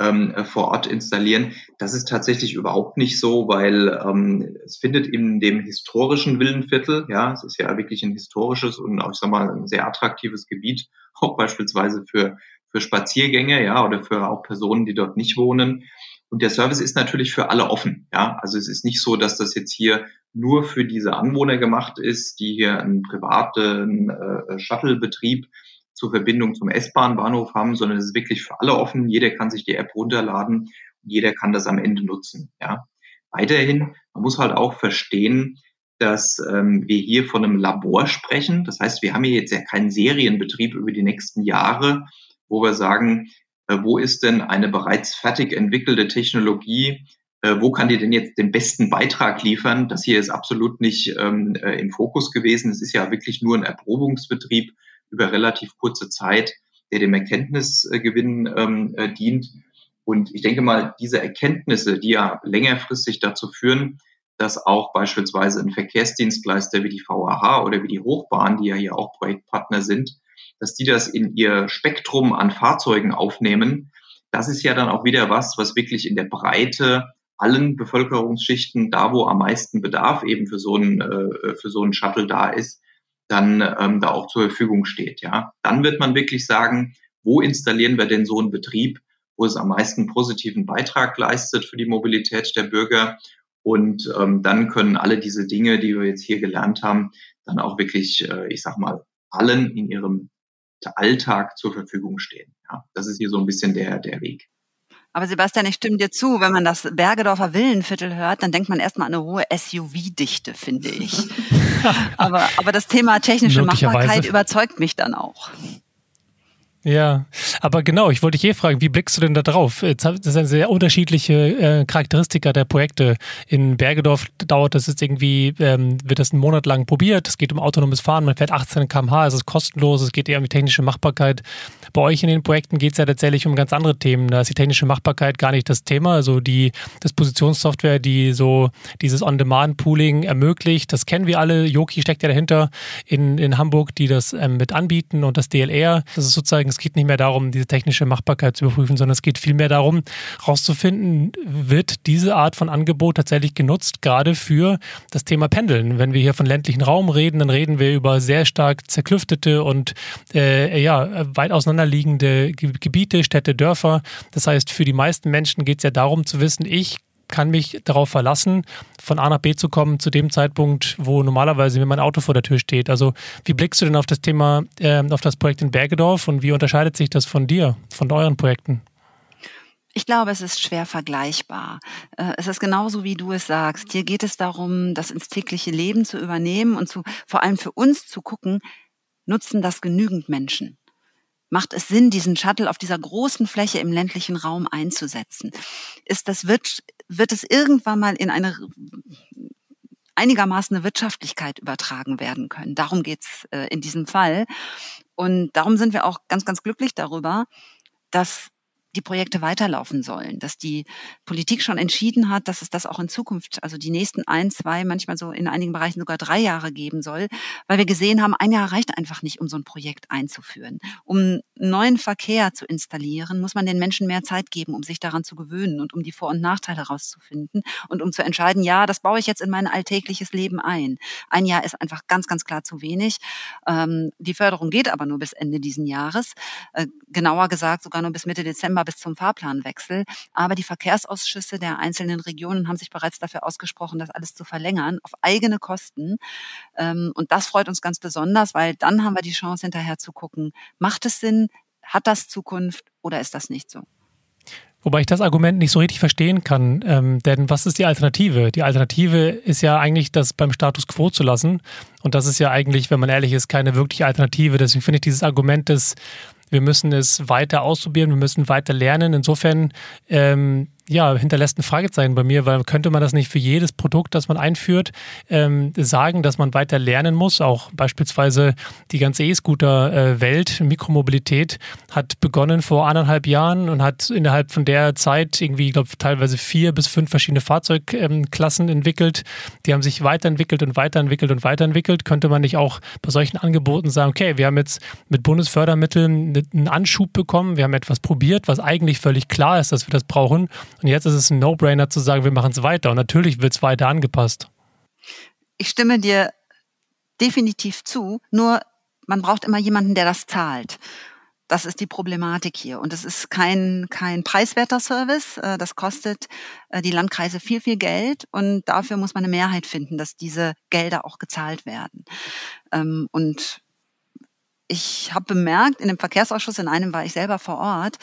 E: ähm, vor Ort installieren. Das ist tatsächlich überhaupt nicht so, weil ähm, es findet in dem historischen Villenviertel, ja, es ist ja wirklich ein historisches und auch, ich sag mal, ein sehr attraktives Gebiet, auch beispielsweise für, für Spaziergänge, ja, oder für auch Personen, die dort nicht wohnen. Und der Service ist natürlich für alle offen. Ja, also es ist nicht so, dass das jetzt hier nur für diese Anwohner gemacht ist, die hier einen privaten äh, Shuttle-Betrieb zur Verbindung zum S-Bahn-Bahnhof haben, sondern es ist wirklich für alle offen. Jeder kann sich die App runterladen und jeder kann das am Ende nutzen. Ja. Weiterhin, man muss halt auch verstehen, dass ähm, wir hier von einem Labor sprechen. Das heißt, wir haben hier jetzt ja keinen Serienbetrieb über die nächsten Jahre, wo wir sagen, wo ist denn eine bereits fertig entwickelte Technologie, äh, wo kann die denn jetzt den besten Beitrag liefern? Das hier ist absolut nicht ähm, äh, im Fokus gewesen. Es ist ja wirklich nur ein Erprobungsbetrieb über relativ kurze Zeit, der dem Erkenntnisgewinn ähm, äh, dient. Und ich denke mal, diese Erkenntnisse, die ja längerfristig dazu führen, dass auch beispielsweise ein Verkehrsdienstleister wie die VAH oder wie die Hochbahn, die ja hier auch Projektpartner sind, dass die das in ihr Spektrum an Fahrzeugen aufnehmen, das ist ja dann auch wieder was, was wirklich in der Breite allen Bevölkerungsschichten, da wo am meisten Bedarf eben für so einen, äh, für so einen Shuttle da ist, dann ähm, da auch zur Verfügung steht. Ja, dann wird man wirklich sagen, wo installieren wir denn so einen Betrieb, wo es am meisten positiven Beitrag leistet für die Mobilität der Bürger. Und ähm, dann können alle diese Dinge, die wir jetzt hier gelernt haben, dann auch wirklich, äh, ich sag mal, allen in ihrem Alltag zur Verfügung stehen. Ja, das ist hier so ein bisschen der, der Weg.
B: Aber Sebastian, ich stimme dir zu, wenn man das Bergedorfer Villenviertel hört, dann denkt man erstmal an eine hohe SUV-Dichte, finde ich. aber, aber das Thema technische Machbarkeit überzeugt mich dann auch.
D: Ja, aber genau, ich wollte dich eh fragen, wie blickst du denn da drauf? Das sind sehr unterschiedliche äh, Charakteristika der Projekte. In Bergedorf dauert das jetzt irgendwie, ähm, wird das einen Monat lang probiert. Es geht um autonomes Fahren, man fährt 18 km/h, es ist kostenlos, es geht eher um die technische Machbarkeit. Bei euch in den Projekten geht es ja tatsächlich um ganz andere Themen. Da ist die technische Machbarkeit gar nicht das Thema. Also die Dispositionssoftware, die so dieses On-Demand-Pooling ermöglicht, das kennen wir alle. Yoki steckt ja dahinter in, in Hamburg, die das ähm, mit anbieten und das DLR. Das ist sozusagen es geht nicht mehr darum, diese technische Machbarkeit zu überprüfen, sondern es geht vielmehr darum, herauszufinden, wird diese Art von Angebot tatsächlich genutzt, gerade für das Thema Pendeln. Wenn wir hier von ländlichen Raum reden, dann reden wir über sehr stark zerklüftete und äh, ja, weit auseinanderliegende Gebiete, Städte, Dörfer. Das heißt, für die meisten Menschen geht es ja darum zu wissen, ich kann mich darauf verlassen, von A nach B zu kommen zu dem Zeitpunkt, wo normalerweise mir mein Auto vor der Tür steht. Also wie blickst du denn auf das Thema, äh, auf das Projekt in Bergedorf und wie unterscheidet sich das von dir, von euren Projekten?
B: Ich glaube, es ist schwer vergleichbar. Äh, es ist genauso, wie du es sagst. Hier geht es darum, das ins tägliche Leben zu übernehmen und zu, vor allem für uns zu gucken, nutzen das genügend Menschen? Macht es Sinn, diesen Shuttle auf dieser großen Fläche im ländlichen Raum einzusetzen? Ist das wird, wird es irgendwann mal in eine einigermaßen eine Wirtschaftlichkeit übertragen werden können? Darum geht's äh, in diesem Fall. Und darum sind wir auch ganz, ganz glücklich darüber, dass die Projekte weiterlaufen sollen, dass die Politik schon entschieden hat, dass es das auch in Zukunft, also die nächsten ein, zwei, manchmal so in einigen Bereichen sogar drei Jahre geben soll, weil wir gesehen haben, ein Jahr reicht einfach nicht, um so ein Projekt einzuführen. Um neuen Verkehr zu installieren, muss man den Menschen mehr Zeit geben, um sich daran zu gewöhnen und um die Vor- und Nachteile herauszufinden und um zu entscheiden, ja, das baue ich jetzt in mein alltägliches Leben ein. Ein Jahr ist einfach ganz, ganz klar zu wenig. Ähm, die Förderung geht aber nur bis Ende diesen Jahres. Äh, genauer gesagt sogar nur bis Mitte Dezember Dezember bis zum Fahrplanwechsel. Aber die Verkehrsausschüsse der einzelnen Regionen haben sich bereits dafür ausgesprochen, das alles zu verlängern auf eigene Kosten. Ähm, und das freut uns ganz besonders, weil dann haben wir die Chance hinterher zu gucken, macht es Sinn, hat das Zukunft oder ist das nicht so?
D: Wobei ich das Argument nicht so richtig verstehen kann, ähm, denn was ist die Alternative? Die Alternative ist ja eigentlich, das beim Status quo zu lassen. Und das ist ja eigentlich, wenn man ehrlich ist, keine wirkliche Alternative. Deswegen finde ich dieses Argument des wir müssen es weiter ausprobieren, wir müssen weiter lernen. Insofern ähm, ja, hinterlässt ein Fragezeichen bei mir, weil könnte man das nicht für jedes Produkt, das man einführt, ähm, sagen, dass man weiter lernen muss? Auch beispielsweise die ganze E-Scooter-Welt, Mikromobilität, hat begonnen vor anderthalb Jahren und hat innerhalb von der Zeit irgendwie, ich glaube, teilweise vier bis fünf verschiedene Fahrzeugklassen entwickelt. Die haben sich weiterentwickelt und weiterentwickelt und weiterentwickelt. Könnte man nicht auch bei solchen Angeboten sagen, okay, wir haben jetzt mit Bundesfördermitteln einen Anschub bekommen, wir haben etwas probiert, was eigentlich völlig klar ist, dass wir das brauchen und jetzt ist es ein No-Brainer zu sagen, wir machen es weiter. Und natürlich wird es weiter angepasst.
B: Ich stimme dir definitiv zu, nur man braucht immer jemanden, der das zahlt. Das ist die Problematik hier. Und es ist kein, kein preiswerter Service. Äh, das kostet äh, die Landkreise viel, viel Geld. Und dafür muss man eine Mehrheit finden, dass diese Gelder auch gezahlt werden. Ähm, und ich habe bemerkt, in dem Verkehrsausschuss, in einem war ich selber vor Ort,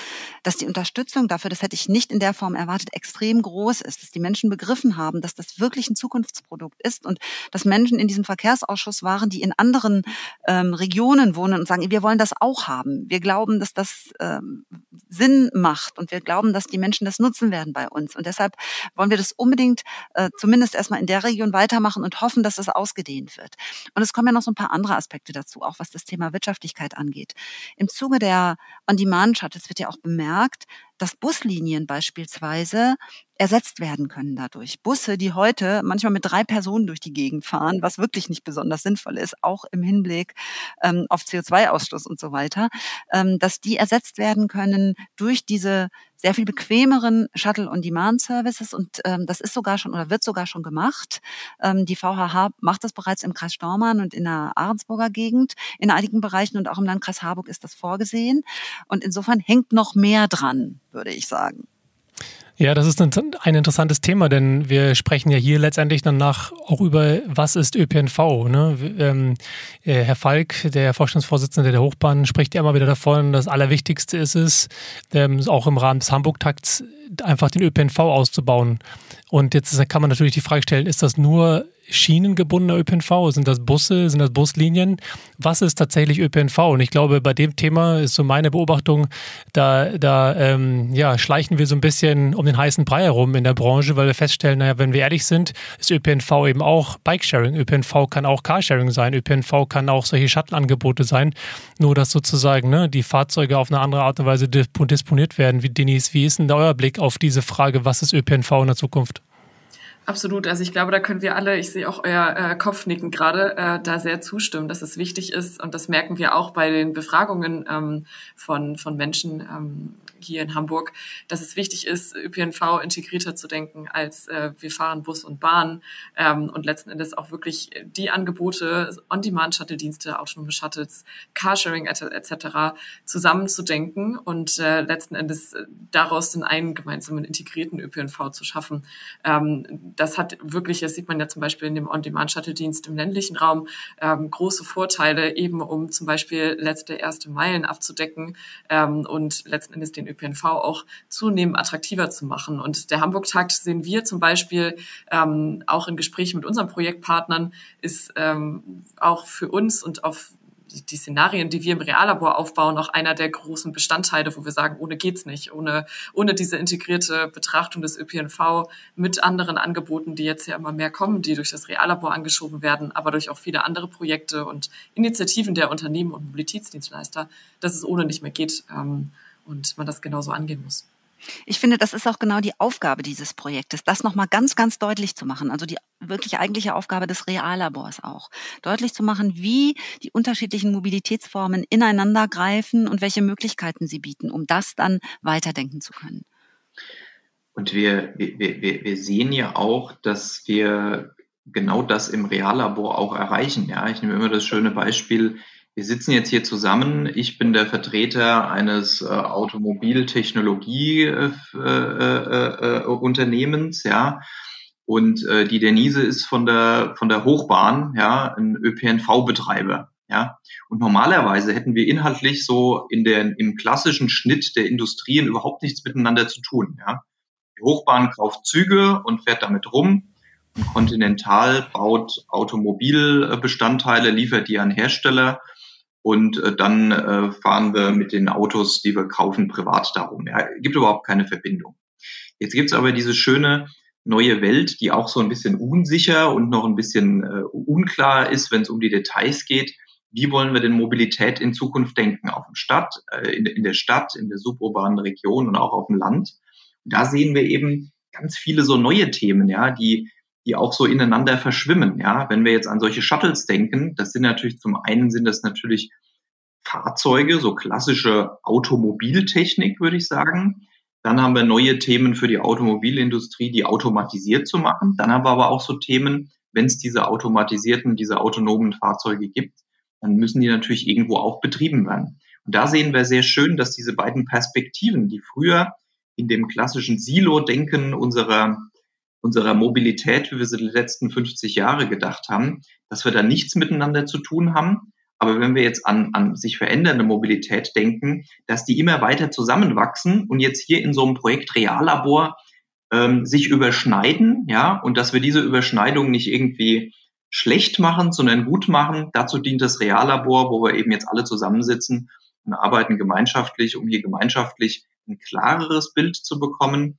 B: dass die Unterstützung dafür, das hätte ich nicht in der Form erwartet, extrem groß ist, dass die Menschen begriffen haben, dass das wirklich ein Zukunftsprodukt ist und dass Menschen in diesem Verkehrsausschuss waren, die in anderen ähm, Regionen wohnen und sagen, wir wollen das auch haben. Wir glauben, dass das ähm, Sinn macht und wir glauben, dass die Menschen das nutzen werden bei uns. Und deshalb wollen wir das unbedingt äh, zumindest erstmal in der Region weitermachen und hoffen, dass das ausgedehnt wird. Und es kommen ja noch so ein paar andere Aspekte dazu, auch was das Thema Wirtschaft Wirtschaftlichkeit angeht. Im Zuge der On-Demand-Shuttles wird ja auch bemerkt, dass Buslinien beispielsweise ersetzt werden können dadurch. Busse, die heute manchmal mit drei Personen durch die Gegend fahren, was wirklich nicht besonders sinnvoll ist, auch im Hinblick ähm, auf CO2-Ausstoß und so weiter, ähm, dass die ersetzt werden können durch diese sehr viel bequemeren Shuttle-on-Demand-Services und ähm, das ist sogar schon oder wird sogar schon gemacht. Ähm, die VHH macht das bereits im Kreis Stormann und in der Ahrensburger Gegend in einigen Bereichen und auch im Landkreis Harburg ist das vorgesehen. Und insofern hängt noch mehr dran würde ich sagen.
D: Ja, das ist ein, interessantes Thema, denn wir sprechen ja hier letztendlich danach auch über, was ist ÖPNV. Ne? Ähm, äh, Herr Falk, der Vorstandsvorsitzende der Hochbahn, spricht ja immer wieder davon, das Allerwichtigste ist es, ähm, auch im Rahmen des Hamburg-Takts einfach den ÖPNV auszubauen. Und jetzt kann man natürlich die Frage stellen, ist das nur schienengebundener ÖPNV? Sind das Busse? Sind das Buslinien? Was ist tatsächlich ÖPNV? Und ich glaube, bei dem Thema ist so meine Beobachtung, da, da ähm, ja, schleichen wir so ein bisschen um den heißen Brei herum in der Branche, weil wir feststellen, naja, wenn wir ehrlich sind, ist ÖPNV eben auch Bikesharing. ÖPNV kann auch Carsharing sein. ÖPNV kann auch solche Shuttle-Angebote sein. Nur, dass sozusagen ne, die Fahrzeuge auf eine andere Art und Weise disponiert werden. Wie, Denise, wie ist denn da euer Blick auf diese Frage, was ist ÖPNV in der Zukunft?
C: Absolut. Also ich glaube, da können wir alle, ich sehe auch euer äh, Kopfnicken gerade, äh, da sehr zustimmen, dass es wichtig ist. Und das merken wir auch bei den Befragungen ähm, von, von Menschen, ähm, hier in Hamburg, dass es wichtig ist, ÖPNV integrierter zu denken, als äh, wir fahren Bus und Bahn ähm, und letzten Endes auch wirklich die Angebote, On-Demand-Shuttle-Dienste, autonome Shuttles, Carsharing etc. zusammenzudenken und äh, letzten Endes daraus den einen gemeinsamen integrierten ÖPNV zu schaffen. Ähm, das hat wirklich, das sieht man ja zum Beispiel in dem On-Demand-Shuttle-Dienst im ländlichen Raum, ähm, große Vorteile, eben um zum Beispiel letzte erste Meilen abzudecken ähm, und letzten Endes den ÖPNV auch zunehmend attraktiver zu machen. Und der Hamburg-Takt sehen wir zum Beispiel ähm, auch in Gesprächen mit unseren Projektpartnern, ist ähm, auch für uns und auf die Szenarien, die wir im Reallabor aufbauen, auch einer der großen Bestandteile, wo wir sagen, ohne geht's nicht, ohne, ohne diese integrierte Betrachtung des ÖPNV mit anderen Angeboten, die jetzt ja immer mehr kommen, die durch das Reallabor angeschoben werden, aber durch auch viele andere Projekte und Initiativen der Unternehmen und Mobilitätsdienstleister, dass es ohne nicht mehr geht ähm, und man das genauso angehen muss.
B: Ich finde, das ist auch genau die Aufgabe dieses Projektes, das nochmal ganz, ganz deutlich zu machen. Also die wirklich eigentliche Aufgabe des Reallabors auch. Deutlich zu machen, wie die unterschiedlichen Mobilitätsformen ineinander greifen und welche Möglichkeiten sie bieten, um das dann weiterdenken zu können.
E: Und wir, wir, wir, wir sehen ja auch, dass wir genau das im Reallabor auch erreichen. Ja, ich nehme immer das schöne Beispiel, wir sitzen jetzt hier zusammen. Ich bin der Vertreter eines äh, Automobiltechnologie-Unternehmens, äh, äh, äh, ja. Und äh, die Denise ist von der von der Hochbahn, ja, ein ÖPNV-Betreiber, ja. Und normalerweise hätten wir inhaltlich so in der im klassischen Schnitt der Industrien überhaupt nichts miteinander zu tun, ja. Die Hochbahn kauft Züge und fährt damit rum. Und Continental baut Automobilbestandteile, liefert die an Hersteller und äh, dann äh, fahren wir mit den Autos, die wir kaufen, privat darum. Ja, gibt überhaupt keine Verbindung. Jetzt gibt's aber diese schöne neue Welt, die auch so ein bisschen unsicher und noch ein bisschen äh, unklar ist, wenn es um die Details geht. Wie wollen wir denn Mobilität in Zukunft denken? Auf dem Stadt, äh, in, in der Stadt, in der suburbanen Region und auch auf dem Land. Und da sehen wir eben ganz viele so neue Themen, ja, die die auch so ineinander verschwimmen. Ja, wenn wir jetzt an solche Shuttles denken, das sind natürlich zum einen sind das natürlich Fahrzeuge, so klassische Automobiltechnik, würde ich sagen. Dann haben wir neue Themen für die Automobilindustrie, die automatisiert zu machen. Dann haben wir aber auch so Themen, wenn es diese automatisierten, diese autonomen Fahrzeuge gibt, dann müssen die natürlich irgendwo auch betrieben werden. Und da sehen wir sehr schön, dass diese beiden Perspektiven, die früher in dem klassischen Silo-Denken unserer unserer Mobilität, wie wir sie die letzten 50 Jahre gedacht haben, dass wir da nichts miteinander zu tun haben. Aber wenn wir jetzt an, an sich verändernde Mobilität denken, dass die immer weiter zusammenwachsen und jetzt hier in so einem Projekt Reallabor ähm, sich überschneiden, ja, und dass wir diese Überschneidung nicht irgendwie schlecht machen, sondern gut machen. Dazu dient das Reallabor, wo wir eben jetzt alle zusammensitzen und arbeiten gemeinschaftlich, um hier gemeinschaftlich ein klareres Bild zu bekommen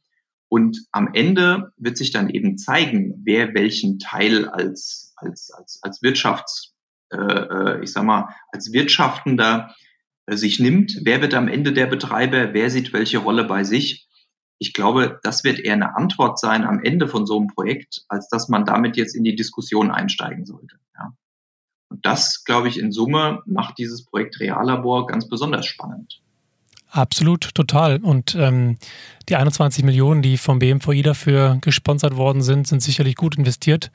E: und am Ende wird sich dann eben zeigen, wer welchen Teil als, als, als, als Wirtschafts, äh, äh, ich sag mal, als Wirtschaftender äh, sich nimmt. Wer wird am Ende der Betreiber? Wer sieht welche Rolle bei sich? Ich glaube, das wird eher eine Antwort sein am Ende von so einem Projekt, als dass man damit jetzt in die Diskussion einsteigen sollte. Ja. Und das, glaube ich, in Summe macht dieses Projekt Reallabor ganz besonders spannend.
D: Absolut, total. Und ähm, die 21 Millionen, die vom BMVI dafür gesponsert worden sind, sind sicherlich gut investiert.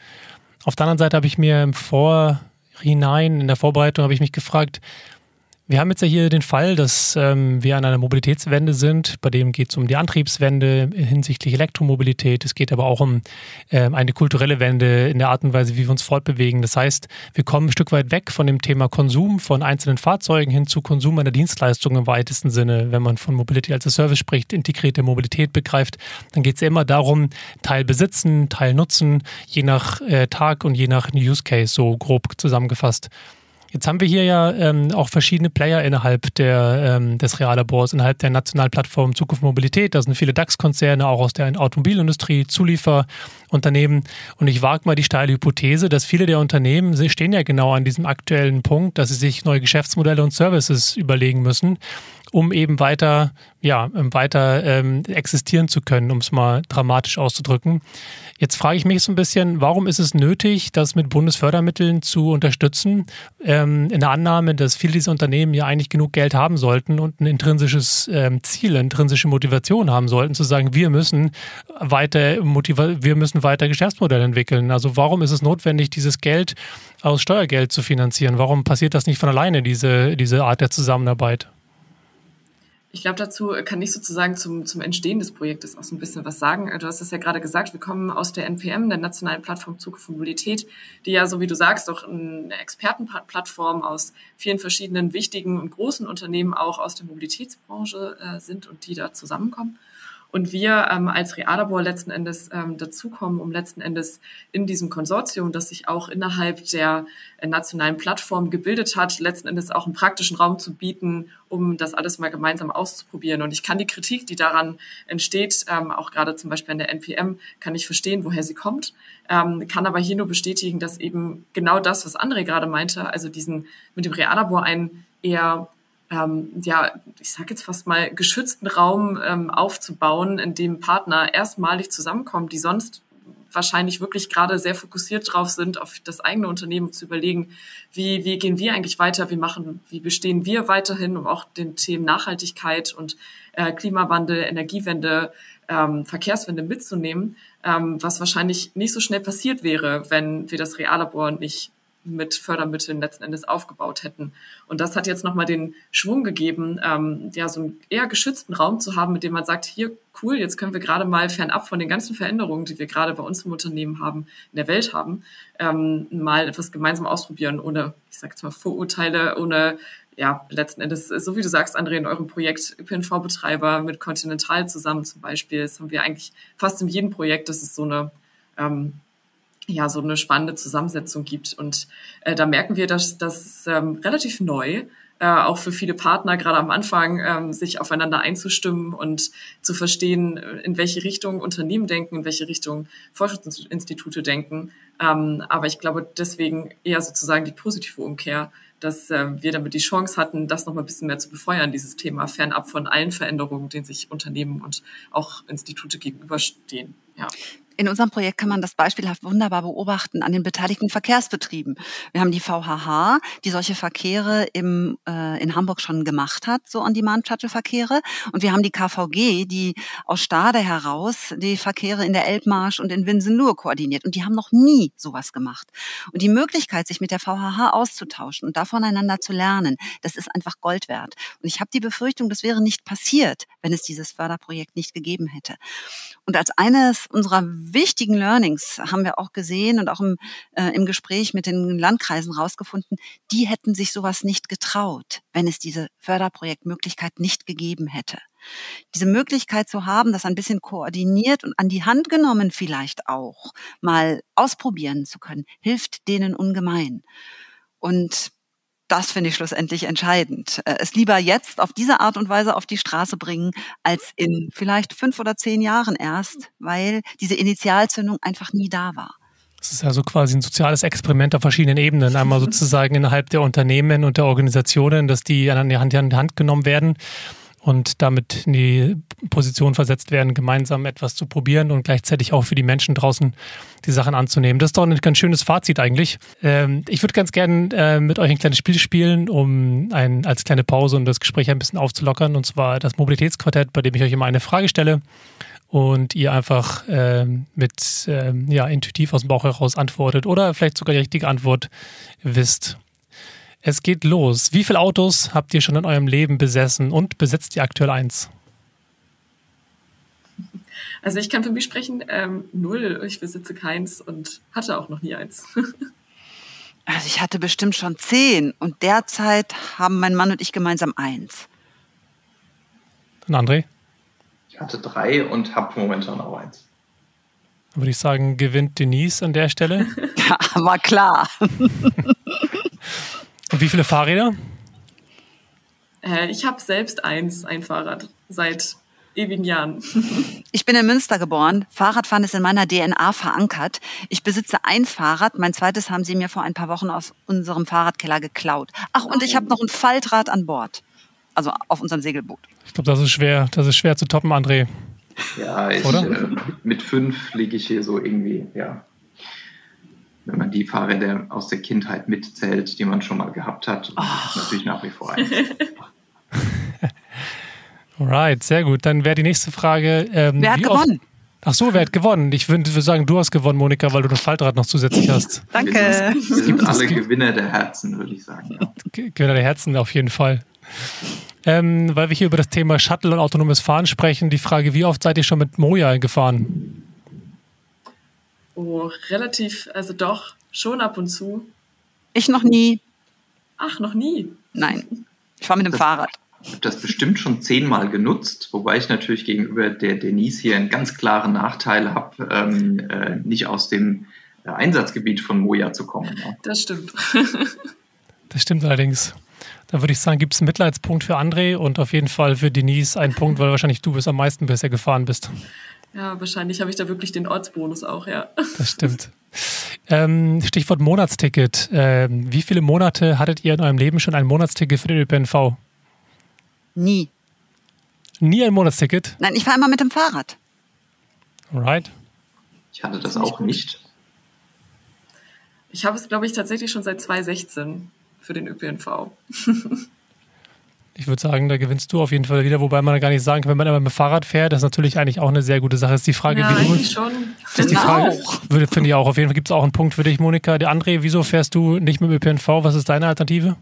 D: Auf der anderen Seite habe ich mir im Vorhinein, in der Vorbereitung, habe ich mich gefragt, wir haben jetzt ja hier den Fall, dass ähm, wir an einer Mobilitätswende sind. Bei dem geht es um die Antriebswende hinsichtlich Elektromobilität. Es geht aber auch um ähm, eine kulturelle Wende in der Art und Weise, wie wir uns fortbewegen. Das heißt, wir kommen ein Stück weit weg von dem Thema Konsum von einzelnen Fahrzeugen hin zu Konsum einer Dienstleistung im weitesten Sinne. Wenn man von Mobility als Service spricht, integrierte Mobilität begreift, dann geht es immer darum, Teil besitzen, Teil nutzen, je nach äh, Tag und je nach Use Case, so grob zusammengefasst. Jetzt haben wir hier ja ähm, auch verschiedene Player innerhalb der, ähm, des Reallabors, innerhalb der nationalen Plattform Zukunft Mobilität. Da sind viele DAX-Konzerne, auch aus der Automobilindustrie, Zulieferunternehmen. Und ich wage mal die steile Hypothese, dass viele der Unternehmen, sie stehen ja genau an diesem aktuellen Punkt, dass sie sich neue Geschäftsmodelle und Services überlegen müssen, um eben weiter, ja, weiter ähm, existieren zu können, um es mal dramatisch auszudrücken. Jetzt frage ich mich so ein bisschen, warum ist es nötig, das mit Bundesfördermitteln zu unterstützen, ähm, in der Annahme, dass viele dieser Unternehmen ja eigentlich genug Geld haben sollten und ein intrinsisches ähm, Ziel, eine intrinsische Motivation haben sollten, zu sagen, wir müssen weiter wir müssen weiter Geschäftsmodelle entwickeln. Also warum ist es notwendig, dieses Geld aus Steuergeld zu finanzieren? Warum passiert das nicht von alleine, diese, diese Art der Zusammenarbeit?
C: Ich glaube, dazu kann ich sozusagen zum, zum Entstehen des Projektes auch so ein bisschen was sagen. Du hast es ja gerade gesagt, wir kommen aus der NPM, der Nationalen Plattform Zukunft Mobilität, die ja, so wie du sagst, auch eine Expertenplattform aus vielen verschiedenen wichtigen und großen Unternehmen auch aus der Mobilitätsbranche äh, sind und die da zusammenkommen. Und wir ähm, als Reallabor letzten Endes ähm, dazukommen, um letzten Endes in diesem Konsortium, das sich auch innerhalb der äh, nationalen Plattform gebildet hat, letzten Endes auch einen praktischen Raum zu bieten, um das alles mal gemeinsam auszuprobieren. Und ich kann die Kritik, die daran entsteht, ähm, auch gerade zum Beispiel an der NPM, kann ich verstehen, woher sie kommt, ähm, kann aber hier nur bestätigen, dass eben genau das, was André gerade meinte, also diesen mit dem Reallabor ein eher ähm, ja, ich sage jetzt fast mal, geschützten Raum ähm, aufzubauen, in dem Partner erstmalig zusammenkommen, die sonst wahrscheinlich wirklich gerade sehr fokussiert drauf sind, auf das eigene Unternehmen zu überlegen, wie, wie gehen wir eigentlich weiter, wie machen, wie bestehen wir weiterhin, um auch den Themen Nachhaltigkeit und äh, Klimawandel, Energiewende, ähm, Verkehrswende mitzunehmen, ähm, was wahrscheinlich nicht so schnell passiert wäre, wenn wir das Reallabor nicht mit Fördermitteln letzten Endes aufgebaut hätten. Und das hat jetzt nochmal den Schwung gegeben, ähm, ja, so einen eher geschützten Raum zu haben, mit dem man sagt, hier, cool, jetzt können wir gerade mal fernab von den ganzen Veränderungen, die wir gerade bei uns im Unternehmen haben, in der Welt haben, ähm, mal etwas gemeinsam ausprobieren, ohne, ich sage jetzt mal, Vorurteile, ohne ja, letzten Endes, so wie du sagst, André, in eurem Projekt ÖPNV-Betreiber mit Continental zusammen zum Beispiel, das haben wir eigentlich fast in jedem Projekt, das ist so eine ähm, ja so eine spannende Zusammensetzung gibt. Und äh, da merken wir, dass das ähm, relativ neu äh, auch für viele Partner gerade am Anfang ähm, sich aufeinander einzustimmen und zu verstehen, in welche Richtung Unternehmen denken, in welche Richtung Forschungsinstitute denken. Ähm, aber ich glaube deswegen eher sozusagen die positive Umkehr, dass äh, wir damit die Chance hatten, das noch mal ein bisschen mehr zu befeuern, dieses Thema, fernab von allen Veränderungen, denen sich Unternehmen und auch Institute gegenüberstehen. Ja.
B: In unserem Projekt kann man das beispielhaft wunderbar beobachten an den beteiligten Verkehrsbetrieben. Wir haben die VHH, die solche Verkehre im, äh, in Hamburg schon gemacht hat, so On-Demand-Shuttle-Verkehre. Und wir haben die KVG, die aus Stade heraus die Verkehre in der Elbmarsch und in Winsenlohe koordiniert. Und die haben noch nie sowas gemacht. Und die Möglichkeit, sich mit der VHH auszutauschen und da voneinander zu lernen, das ist einfach Gold wert. Und ich habe die Befürchtung, das wäre nicht passiert, wenn es dieses Förderprojekt nicht gegeben hätte. Und als eines unserer wichtigen Learnings haben wir auch gesehen und auch im, äh, im Gespräch mit den Landkreisen rausgefunden, die hätten sich sowas nicht getraut, wenn es diese Förderprojektmöglichkeit nicht gegeben hätte. Diese Möglichkeit zu haben, das ein bisschen koordiniert und an die Hand genommen vielleicht auch mal ausprobieren zu können, hilft denen ungemein. Und das finde ich schlussendlich entscheidend. Äh, es lieber jetzt auf diese Art und Weise auf die Straße bringen, als in vielleicht fünf oder zehn Jahren erst, weil diese Initialzündung einfach nie da war.
D: Das ist also quasi ein soziales Experiment auf verschiedenen Ebenen. Einmal sozusagen innerhalb der Unternehmen und der Organisationen, dass die an die Hand, an die Hand genommen werden und damit in die Position versetzt werden, gemeinsam etwas zu probieren und gleichzeitig auch für die Menschen draußen die Sachen anzunehmen. Das ist doch ein ganz schönes Fazit eigentlich. Ähm, ich würde ganz gerne äh, mit euch ein kleines Spiel spielen, um ein, als kleine Pause und das Gespräch ein bisschen aufzulockern. Und zwar das Mobilitätsquartett, bei dem ich euch immer eine Frage stelle und ihr einfach äh, mit äh, ja, intuitiv aus dem Bauch heraus antwortet oder vielleicht sogar die richtige Antwort wisst. Es geht los. Wie viele Autos habt ihr schon in eurem Leben besessen und besitzt ihr aktuell eins?
C: Also ich kann für mich sprechen, ähm, null. Ich besitze keins und hatte auch noch nie eins.
B: also ich hatte bestimmt schon zehn und derzeit haben mein Mann und ich gemeinsam eins.
D: Und André?
E: Ich hatte drei und habe momentan auch eins.
D: Dann würde ich sagen, gewinnt Denise an der Stelle.
B: ja, war klar.
D: Und wie viele Fahrräder?
C: Äh, ich habe selbst eins, ein Fahrrad, seit ewigen Jahren.
B: Ich bin in Münster geboren. Fahrradfahren ist in meiner DNA verankert. Ich besitze ein Fahrrad. Mein zweites haben sie mir vor ein paar Wochen aus unserem Fahrradkeller geklaut. Ach, und ich habe noch ein Faltrad an Bord. Also auf unserem Segelboot.
D: Ich glaube, das ist schwer. Das ist schwer zu toppen, André.
E: Ja, ich, äh, mit fünf liege ich hier so irgendwie, ja, wenn man die Fahrräder aus der Kindheit mitzählt, die man schon mal gehabt hat. Und oh. natürlich nach wie vor eins.
D: Alright, sehr gut. Dann wäre die nächste Frage.
B: Ähm, wer hat gewonnen?
D: Ach so, wer hat gewonnen? Ich würde sagen, du hast gewonnen, Monika, weil du das Faltrad noch zusätzlich hast.
B: Danke.
E: Es gibt alle Gewinner der Herzen, würde ich sagen. Ja.
D: Gewinner der Herzen auf jeden Fall. Ähm, weil wir hier über das Thema Shuttle und autonomes Fahren sprechen, die Frage, wie oft seid ihr schon mit Moja gefahren?
C: Oh, relativ, also doch, schon ab und zu.
B: Ich noch nie.
C: Ach, noch nie?
B: Nein. Ich fahre mit dem Fahrrad.
E: habe das bestimmt schon zehnmal genutzt, wobei ich natürlich gegenüber der Denise hier einen ganz klaren Nachteil habe, ähm, äh, nicht aus dem äh, Einsatzgebiet von Moja zu kommen.
C: Ja. Das stimmt.
D: das stimmt allerdings. Da würde ich sagen, gibt es einen Mitleidspunkt für André und auf jeden Fall für Denise einen Punkt, weil wahrscheinlich du bis am meisten bisher gefahren bist.
C: Ja, wahrscheinlich habe ich da wirklich den Ortsbonus auch, ja.
D: Das stimmt. Ähm, Stichwort Monatsticket. Ähm, wie viele Monate hattet ihr in eurem Leben schon ein Monatsticket für den ÖPNV?
B: Nie.
D: Nie ein Monatsticket?
B: Nein, ich fahre immer mit dem Fahrrad.
D: Alright.
E: Ich hatte das auch nicht.
C: Ich habe es, glaube ich, tatsächlich schon seit 2016 für den ÖPNV.
D: Ich würde sagen, da gewinnst du auf jeden Fall wieder, wobei man gar nicht sagen kann, wenn man aber mit dem Fahrrad fährt, das ist natürlich eigentlich auch eine sehr gute Sache. Ist die Frage,
C: ja,
D: wie du.
C: schon.
D: Ist die Frage, würde, finde ich auch. Auf jeden Fall gibt es auch einen Punkt für dich, Monika. Der André, wieso fährst du nicht mit dem ÖPNV? Was ist deine Alternative?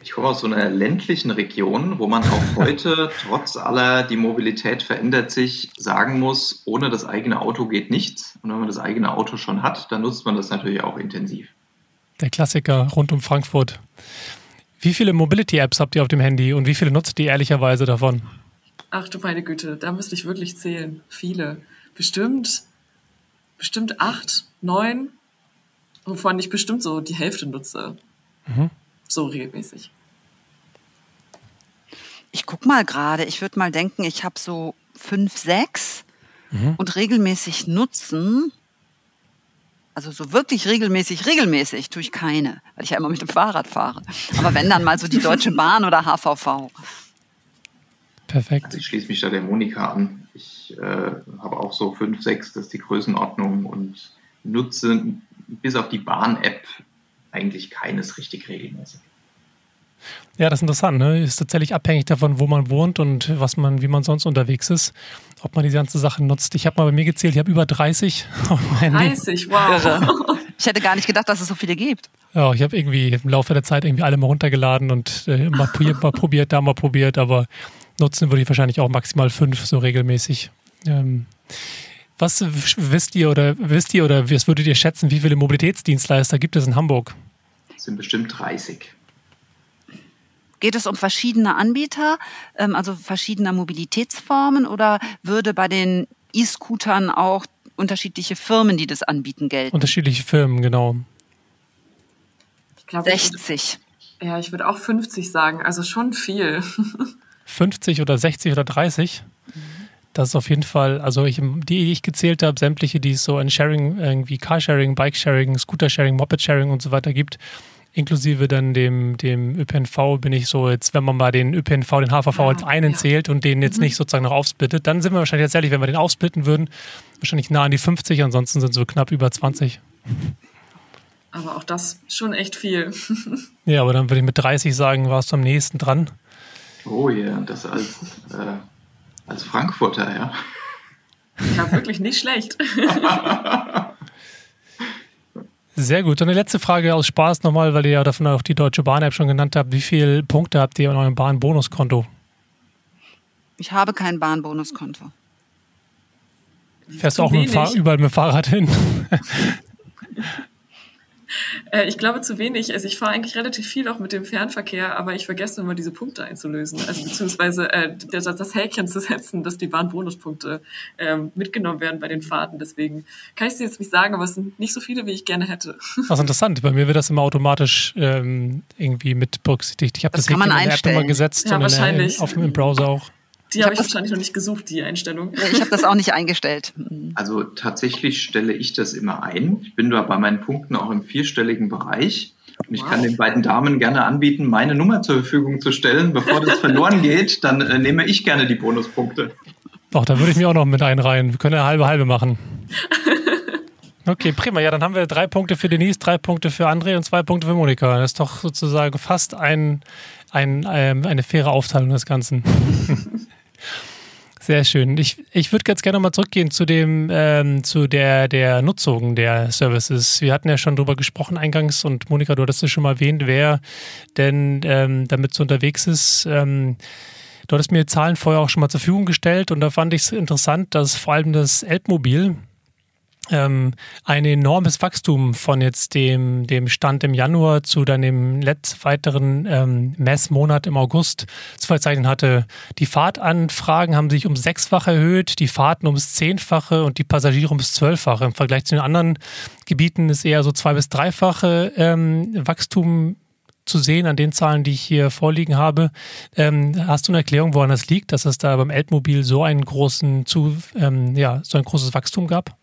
E: Ich komme aus so einer ländlichen Region, wo man auch heute, trotz aller, die Mobilität verändert sich, sagen muss, ohne das eigene Auto geht nichts. Und wenn man das eigene Auto schon hat, dann nutzt man das natürlich auch intensiv.
D: Der Klassiker rund um Frankfurt. Wie viele Mobility-Apps habt ihr auf dem Handy und wie viele nutzt ihr ehrlicherweise davon?
C: Ach du meine Güte, da müsste ich wirklich zählen. Viele. Bestimmt, bestimmt acht, neun, wovon ich bestimmt so die Hälfte nutze. Mhm. So regelmäßig.
B: Ich guck mal gerade, ich würde mal denken, ich habe so fünf, sechs mhm. und regelmäßig nutzen also so wirklich regelmäßig, regelmäßig tue ich keine, weil ich ja immer mit dem Fahrrad fahre. Aber wenn dann mal so die Deutsche Bahn oder HVV.
D: Perfekt.
E: Also ich schließe mich da der Monika an. Ich äh, habe auch so fünf, sechs, das ist die Größenordnung und nutze bis auf die Bahn-App eigentlich keines richtig regelmäßig.
D: Ja, das ist interessant. Ne? Ist tatsächlich abhängig davon, wo man wohnt und was man, wie man sonst unterwegs ist, ob man diese ganze Sache nutzt. Ich habe mal bei mir gezählt, ich habe über 30.
C: 30, wow.
B: Ich hätte gar nicht gedacht, dass es so viele gibt.
D: Ja, ich habe irgendwie im Laufe der Zeit irgendwie alle mal runtergeladen und äh, mal, probiert, mal probiert, da mal probiert, aber nutzen würde ich wahrscheinlich auch maximal fünf so regelmäßig. Ähm, was wisst ihr oder wisst ihr oder was würdet ihr schätzen, wie viele Mobilitätsdienstleister gibt es in Hamburg?
E: Das sind bestimmt 30.
B: Geht es um verschiedene Anbieter, ähm, also verschiedene Mobilitätsformen oder würde bei den E-Scootern auch unterschiedliche Firmen, die das anbieten, gelten?
D: Unterschiedliche Firmen, genau.
B: Ich glaub, 60.
C: Ich, ja, ich würde auch 50 sagen, also schon viel.
D: 50 oder 60 oder 30? Das ist auf jeden Fall, also ich, die, die ich gezählt habe, sämtliche, die es so in Sharing, irgendwie Carsharing, Bikesharing, Scootersharing, Moped-Sharing und so weiter gibt, inklusive dann dem, dem ÖPNV bin ich so jetzt, wenn man mal den ÖPNV, den HVV als einen ja. zählt und den jetzt mhm. nicht sozusagen noch aufsplittet, dann sind wir wahrscheinlich tatsächlich, wenn wir den aufsplitten würden, wahrscheinlich nah an die 50, ansonsten sind es so knapp über 20.
C: Aber auch das schon echt viel.
D: ja, aber dann würde ich mit 30 sagen, warst du am nächsten dran.
E: Oh ja, yeah, das als, äh, als Frankfurter, ja.
C: Ja, wirklich nicht schlecht.
D: Sehr gut. Und eine letzte Frage aus Spaß nochmal, weil ihr ja davon auch die Deutsche Bahn-App schon genannt habt. Wie viele Punkte habt ihr in eurem Bahnbonuskonto?
B: Ich habe kein Bahnbonuskonto.
D: Fährst du auch mit überall mit dem Fahrrad hin?
C: Äh, ich glaube zu wenig. Also ich fahre eigentlich relativ viel auch mit dem Fernverkehr, aber ich vergesse immer diese Punkte einzulösen. Also beziehungsweise äh, das, das Häkchen zu setzen, dass die Bahnbonuspunkte ähm, mitgenommen werden bei den Fahrten. Deswegen kann ich es jetzt nicht sagen, aber es sind nicht so viele, wie ich gerne hätte.
D: Das ist interessant. Bei mir wird das immer automatisch ähm, irgendwie mit berücksichtigt. Ich habe das, das Häkchen in der App immer gesetzt
C: ja, und
D: wahrscheinlich. In, auf dem Browser auch.
C: Die habe ich wahrscheinlich noch nicht gesucht, die Einstellung.
B: Ich habe das auch nicht eingestellt.
E: Also tatsächlich stelle ich das immer ein. Ich bin da bei meinen Punkten auch im vierstelligen Bereich. Und ich wow. kann den beiden Damen gerne anbieten, meine Nummer zur Verfügung zu stellen. Bevor das verloren geht, dann äh, nehme ich gerne die Bonuspunkte.
D: Doch, da würde ich mich auch noch mit einreihen. Wir können eine halbe halbe machen. Okay, prima. Ja, dann haben wir drei Punkte für Denise, drei Punkte für André und zwei Punkte für Monika. Das ist doch sozusagen fast ein, ein, ähm, eine faire Aufteilung des Ganzen. Sehr schön. Ich, ich würde ganz gerne nochmal zurückgehen zu dem, ähm, zu der, der Nutzung der Services. Wir hatten ja schon drüber gesprochen eingangs und Monika, du hattest es schon mal erwähnt, wer denn ähm, damit so unterwegs ist. Ähm, du hattest mir Zahlen vorher auch schon mal zur Verfügung gestellt und da fand ich es interessant, dass vor allem das Elbmobil ähm, ein enormes Wachstum von jetzt dem, dem Stand im Januar zu dann dem letzt weiteren ähm, Messmonat im August zu verzeichnen hatte. Die Fahrtanfragen haben sich um sechsfach erhöht, die Fahrten ums zehnfache und die Passagiere ums zwölffache. Im Vergleich zu den anderen Gebieten ist eher so zwei- bis dreifache ähm, Wachstum zu sehen an den Zahlen, die ich hier vorliegen habe. Ähm, hast du eine Erklärung, woran das liegt, dass es da beim Elbmobil so einen großen, zu, ähm, ja, so ein großes Wachstum gab?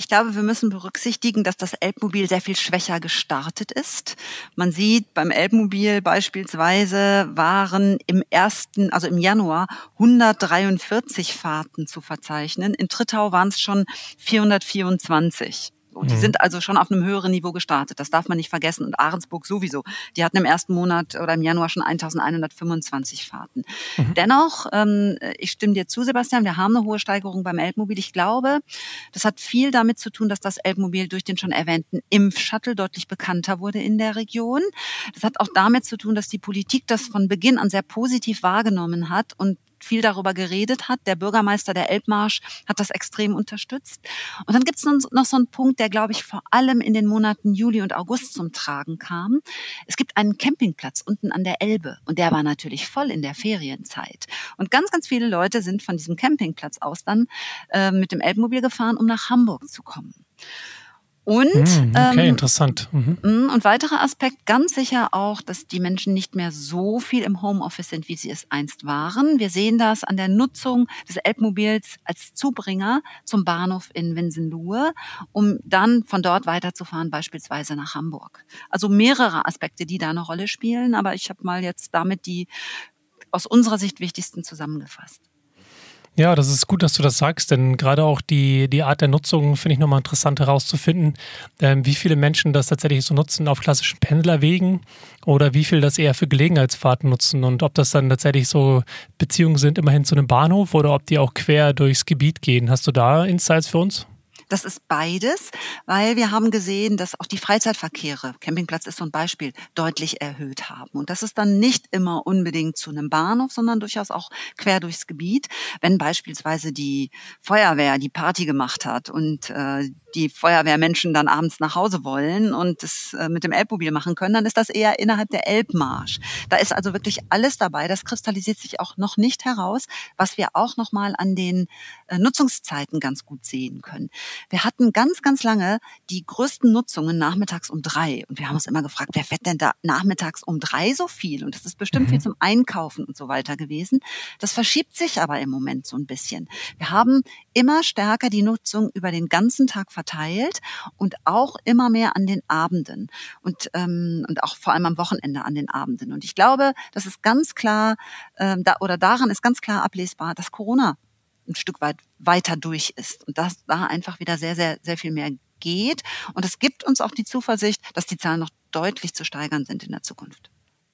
B: Ich glaube, wir müssen berücksichtigen, dass das Elbmobil sehr viel schwächer gestartet ist. Man sieht beim Elbmobil beispielsweise waren im ersten, also im Januar 143 Fahrten zu verzeichnen. In Trittau waren es schon 424. So, die mhm. sind also schon auf einem höheren Niveau gestartet. Das darf man nicht vergessen. Und Ahrensburg sowieso. Die hatten im ersten Monat oder im Januar schon 1125 Fahrten. Mhm. Dennoch, ähm, ich stimme dir zu, Sebastian, wir haben eine hohe Steigerung beim Elbmobil. Ich glaube, das hat viel damit zu tun, dass das Elbmobil durch den schon erwähnten Impfshuttle deutlich bekannter wurde in der Region. Das hat auch damit zu tun, dass die Politik das von Beginn an sehr positiv wahrgenommen hat und viel darüber geredet hat. Der Bürgermeister der Elbmarsch hat das extrem unterstützt. Und dann gibt es noch so einen Punkt, der, glaube ich, vor allem in den Monaten Juli und August zum Tragen kam. Es gibt einen Campingplatz unten an der Elbe und der war natürlich voll in der Ferienzeit. Und ganz, ganz viele Leute sind von diesem Campingplatz aus dann äh, mit dem Elbmobil gefahren, um nach Hamburg zu kommen. Und
D: hm, okay, ähm, interessant. Mhm.
B: Mm, und weiterer Aspekt, ganz sicher auch, dass die Menschen nicht mehr so viel im Homeoffice sind, wie sie es einst waren. Wir sehen das an der Nutzung des Elbmobils als Zubringer zum Bahnhof in Winsenlohe, um dann von dort weiterzufahren, beispielsweise nach Hamburg. Also mehrere Aspekte, die da eine Rolle spielen, aber ich habe mal jetzt damit die aus unserer Sicht wichtigsten zusammengefasst.
D: Ja, das ist gut, dass du das sagst, denn gerade auch die, die Art der Nutzung finde ich nochmal interessant herauszufinden, ähm, wie viele Menschen das tatsächlich so nutzen auf klassischen Pendlerwegen oder wie viel das eher für Gelegenheitsfahrten nutzen und ob das dann tatsächlich so Beziehungen sind immerhin zu einem Bahnhof oder ob die auch quer durchs Gebiet gehen. Hast du da Insights für uns?
B: Das ist beides, weil wir haben gesehen, dass auch die Freizeitverkehre, Campingplatz ist so ein Beispiel, deutlich erhöht haben. Und das ist dann nicht immer unbedingt zu einem Bahnhof, sondern durchaus auch quer durchs Gebiet. Wenn beispielsweise die Feuerwehr die Party gemacht hat und äh, die Feuerwehrmenschen dann abends nach Hause wollen und es äh, mit dem Elbmobil machen können, dann ist das eher innerhalb der Elbmarsch. Da ist also wirklich alles dabei. Das kristallisiert sich auch noch nicht heraus, was wir auch noch mal an den äh, Nutzungszeiten ganz gut sehen können. Wir hatten ganz, ganz lange die größten Nutzungen nachmittags um drei. Und wir haben uns immer gefragt, wer fährt denn da nachmittags um drei so viel? Und das ist bestimmt mhm. viel zum Einkaufen und so weiter gewesen. Das verschiebt sich aber im Moment so ein bisschen. Wir haben immer stärker die Nutzung über den ganzen Tag verteilt und auch immer mehr an den Abenden und, ähm, und auch vor allem am Wochenende an den Abenden. Und ich glaube, das ist ganz klar, ähm, da, oder daran ist ganz klar ablesbar, dass Corona ein Stück weit weiter durch ist und dass da einfach wieder sehr, sehr, sehr viel mehr geht. Und es gibt uns auch die Zuversicht, dass die Zahlen noch deutlich zu steigern sind in der Zukunft.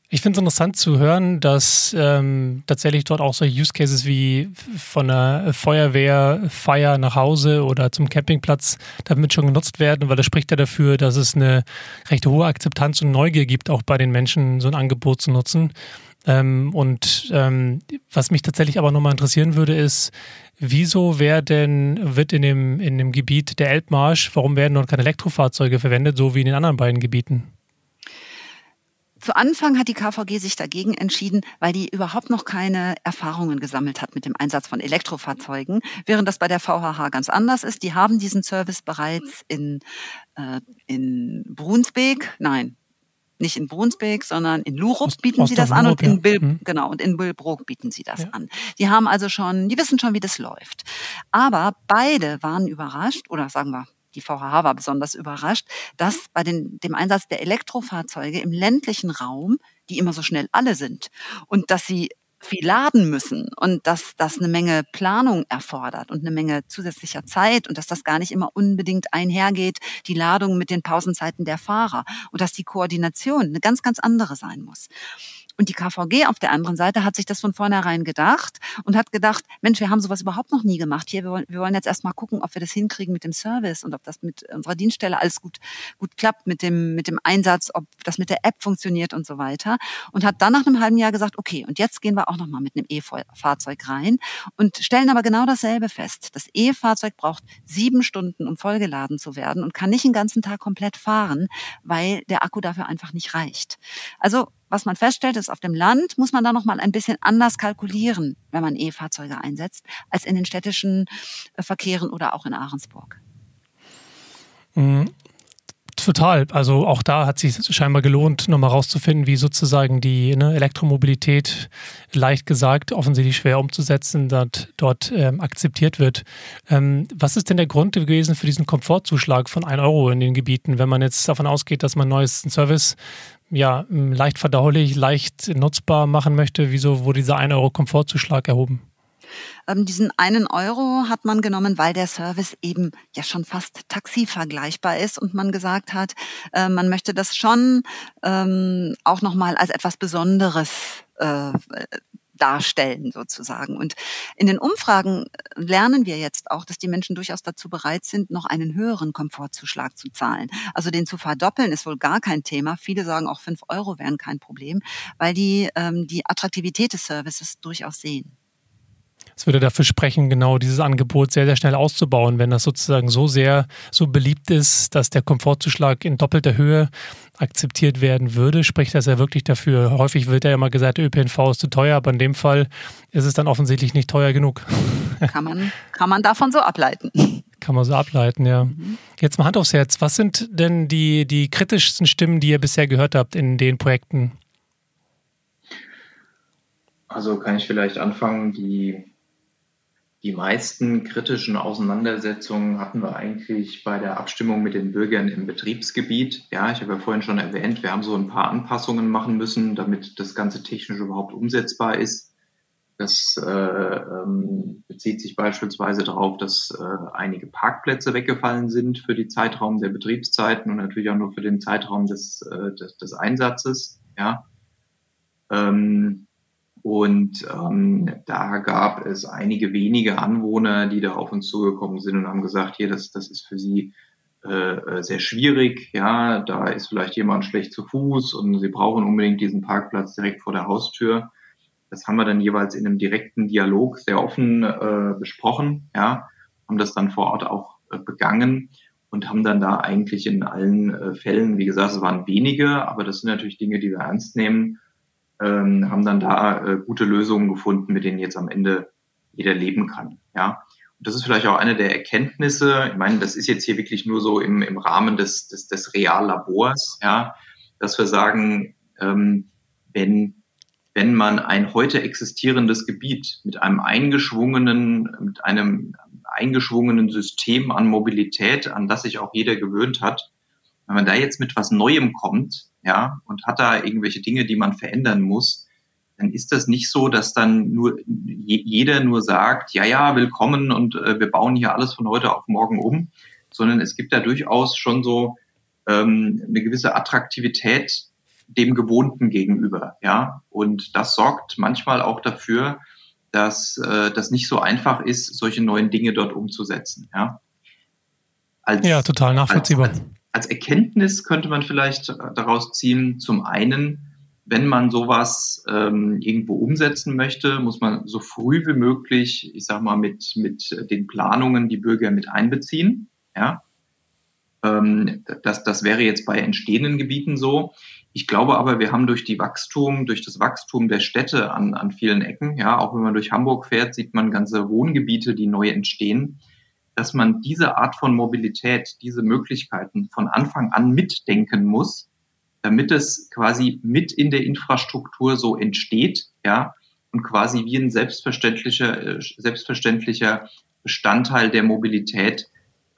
D: Ich finde es interessant zu hören, dass ähm, tatsächlich dort auch solche Use Cases wie von der Feuerwehrfeier nach Hause oder zum Campingplatz damit schon genutzt werden, weil das spricht ja dafür, dass es eine recht hohe Akzeptanz und Neugier gibt, auch bei den Menschen so ein Angebot zu nutzen. Ähm, und ähm, was mich tatsächlich aber nochmal interessieren würde, ist, wieso werden, wird in dem, in dem Gebiet der Elbmarsch, warum werden dort keine Elektrofahrzeuge verwendet, so wie in den anderen beiden Gebieten?
B: Zu Anfang hat die KVG sich dagegen entschieden, weil die überhaupt noch keine Erfahrungen gesammelt hat mit dem Einsatz von Elektrofahrzeugen, während das bei der VHH ganz anders ist. Die haben diesen Service bereits in, äh, in Brunsbeek, nein, nicht in Brunsbeek, sondern in Lurup bieten Ost sie das an und in Bil, ja. Mhm. genau und in Billbrook bieten sie das ja. an. Die haben also schon, die wissen schon, wie das läuft. Aber beide waren überrascht oder sagen wir die VHH war besonders überrascht, dass bei den, dem Einsatz der Elektrofahrzeuge im ländlichen Raum, die immer so schnell alle sind, und dass sie viel laden müssen und dass das eine Menge Planung erfordert und eine Menge zusätzlicher Zeit und dass das gar nicht immer unbedingt einhergeht, die Ladung mit den Pausenzeiten der Fahrer und dass die Koordination eine ganz, ganz andere sein muss. Und die KVG auf der anderen Seite hat sich das von vornherein gedacht und hat gedacht, Mensch, wir haben sowas überhaupt noch nie gemacht. Hier, wir wollen, wir wollen jetzt erstmal gucken, ob wir das hinkriegen mit dem Service und ob das mit unserer Dienststelle alles gut, gut klappt, mit dem, mit dem Einsatz, ob das mit der App funktioniert und so weiter. Und hat dann nach einem halben Jahr gesagt, okay, und jetzt gehen wir auch nochmal mit einem E-Fahrzeug rein und stellen aber genau dasselbe fest. Das E-Fahrzeug braucht sieben Stunden, um vollgeladen zu werden und kann nicht den ganzen Tag komplett fahren, weil der Akku dafür einfach nicht reicht. Also was man feststellt, ist, auf dem Land muss man da noch mal ein bisschen anders kalkulieren, wenn man E-Fahrzeuge einsetzt, als in den städtischen äh, Verkehren oder auch in Ahrensburg.
D: Mhm. Total. Also auch da hat sich scheinbar gelohnt, nochmal rauszufinden, wie sozusagen die ne, Elektromobilität, leicht gesagt, offensichtlich schwer umzusetzen, dort, dort ähm, akzeptiert wird. Ähm, was ist denn der Grund gewesen für diesen Komfortzuschlag von 1 Euro in den Gebieten, wenn man jetzt davon ausgeht, dass man neues Service ja, leicht verdaulich, leicht nutzbar machen möchte? Wieso wurde dieser 1 Euro Komfortzuschlag erhoben?
B: Ähm, diesen einen Euro hat man genommen, weil der Service eben ja schon fast Taxi vergleichbar ist und man gesagt hat, äh, man möchte das schon ähm, auch nochmal als etwas Besonderes äh, darstellen sozusagen. Und in den Umfragen lernen wir jetzt auch, dass die Menschen durchaus dazu bereit sind, noch einen höheren Komfortzuschlag zu zahlen. Also den zu verdoppeln ist wohl gar kein Thema. Viele sagen auch fünf Euro wären kein Problem, weil die ähm, die Attraktivität des Services durchaus sehen
D: es würde dafür sprechen, genau dieses Angebot sehr, sehr schnell auszubauen, wenn das sozusagen so sehr, so beliebt ist, dass der Komfortzuschlag in doppelter Höhe akzeptiert werden würde, spricht das ja wirklich dafür. Häufig wird ja immer gesagt, der ÖPNV ist zu teuer, aber in dem Fall ist es dann offensichtlich nicht teuer genug.
B: Kann man, kann man davon so ableiten.
D: Kann man so ableiten, ja. Mhm. Jetzt mal Hand aufs Herz. Was sind denn die, die kritischsten Stimmen, die ihr bisher gehört habt in den Projekten?
E: Also kann ich vielleicht anfangen, die die meisten kritischen Auseinandersetzungen hatten wir eigentlich bei der Abstimmung mit den Bürgern im Betriebsgebiet. Ja, ich habe ja vorhin schon erwähnt, wir haben so ein paar Anpassungen machen müssen, damit das Ganze technisch überhaupt umsetzbar ist. Das äh, ähm, bezieht sich beispielsweise darauf, dass äh, einige Parkplätze weggefallen sind für die Zeitraum der Betriebszeiten und natürlich auch nur für den Zeitraum des, äh, des, des Einsatzes. Ja. Ähm, und ähm, da gab es einige wenige Anwohner, die da auf uns zugekommen sind und haben gesagt, hier, das, das ist für sie äh, äh, sehr schwierig. Ja, da ist vielleicht jemand schlecht zu Fuß und sie brauchen unbedingt diesen Parkplatz direkt vor der Haustür. Das haben wir dann jeweils in einem direkten Dialog sehr offen äh, besprochen, ja, haben das dann vor Ort auch äh, begangen und haben dann da eigentlich in allen äh, Fällen, wie gesagt, es waren wenige, aber das sind natürlich Dinge, die wir ernst nehmen, ähm, haben dann da äh, gute Lösungen gefunden, mit denen jetzt am Ende jeder leben kann. Ja. Und das ist vielleicht auch eine der Erkenntnisse. Ich meine, das ist jetzt hier wirklich nur so im, im Rahmen des, des, des Reallabors, ja, dass wir sagen, ähm, wenn, wenn man ein heute existierendes Gebiet mit einem eingeschwungenen, mit einem eingeschwungenen System an Mobilität, an das sich auch jeder gewöhnt hat, wenn man da jetzt mit was Neuem kommt, ja, und hat da irgendwelche Dinge, die man verändern muss, dann ist das nicht so, dass dann nur jeder nur sagt, ja, ja, willkommen und äh, wir bauen hier alles von heute auf morgen um, sondern es gibt da durchaus schon so ähm, eine gewisse Attraktivität dem Gewohnten gegenüber, ja, und das sorgt manchmal auch dafür, dass äh, das nicht so einfach ist, solche neuen Dinge dort umzusetzen, ja.
D: Als, ja, total nachvollziehbar.
E: Als, als, als Erkenntnis könnte man vielleicht daraus ziehen, zum einen, wenn man sowas ähm, irgendwo umsetzen möchte, muss man so früh wie möglich, ich sag mal, mit, mit den Planungen die Bürger mit einbeziehen. Ja? Ähm, das, das wäre jetzt bei entstehenden Gebieten so. Ich glaube aber, wir haben durch die Wachstum, durch das Wachstum der Städte an, an vielen Ecken, ja, auch wenn man durch Hamburg fährt, sieht man ganze Wohngebiete, die neu entstehen dass man diese Art von Mobilität, diese Möglichkeiten von Anfang an mitdenken muss, damit es quasi mit in der Infrastruktur so entsteht, ja, und quasi wie ein selbstverständlicher, äh, selbstverständlicher Bestandteil der Mobilität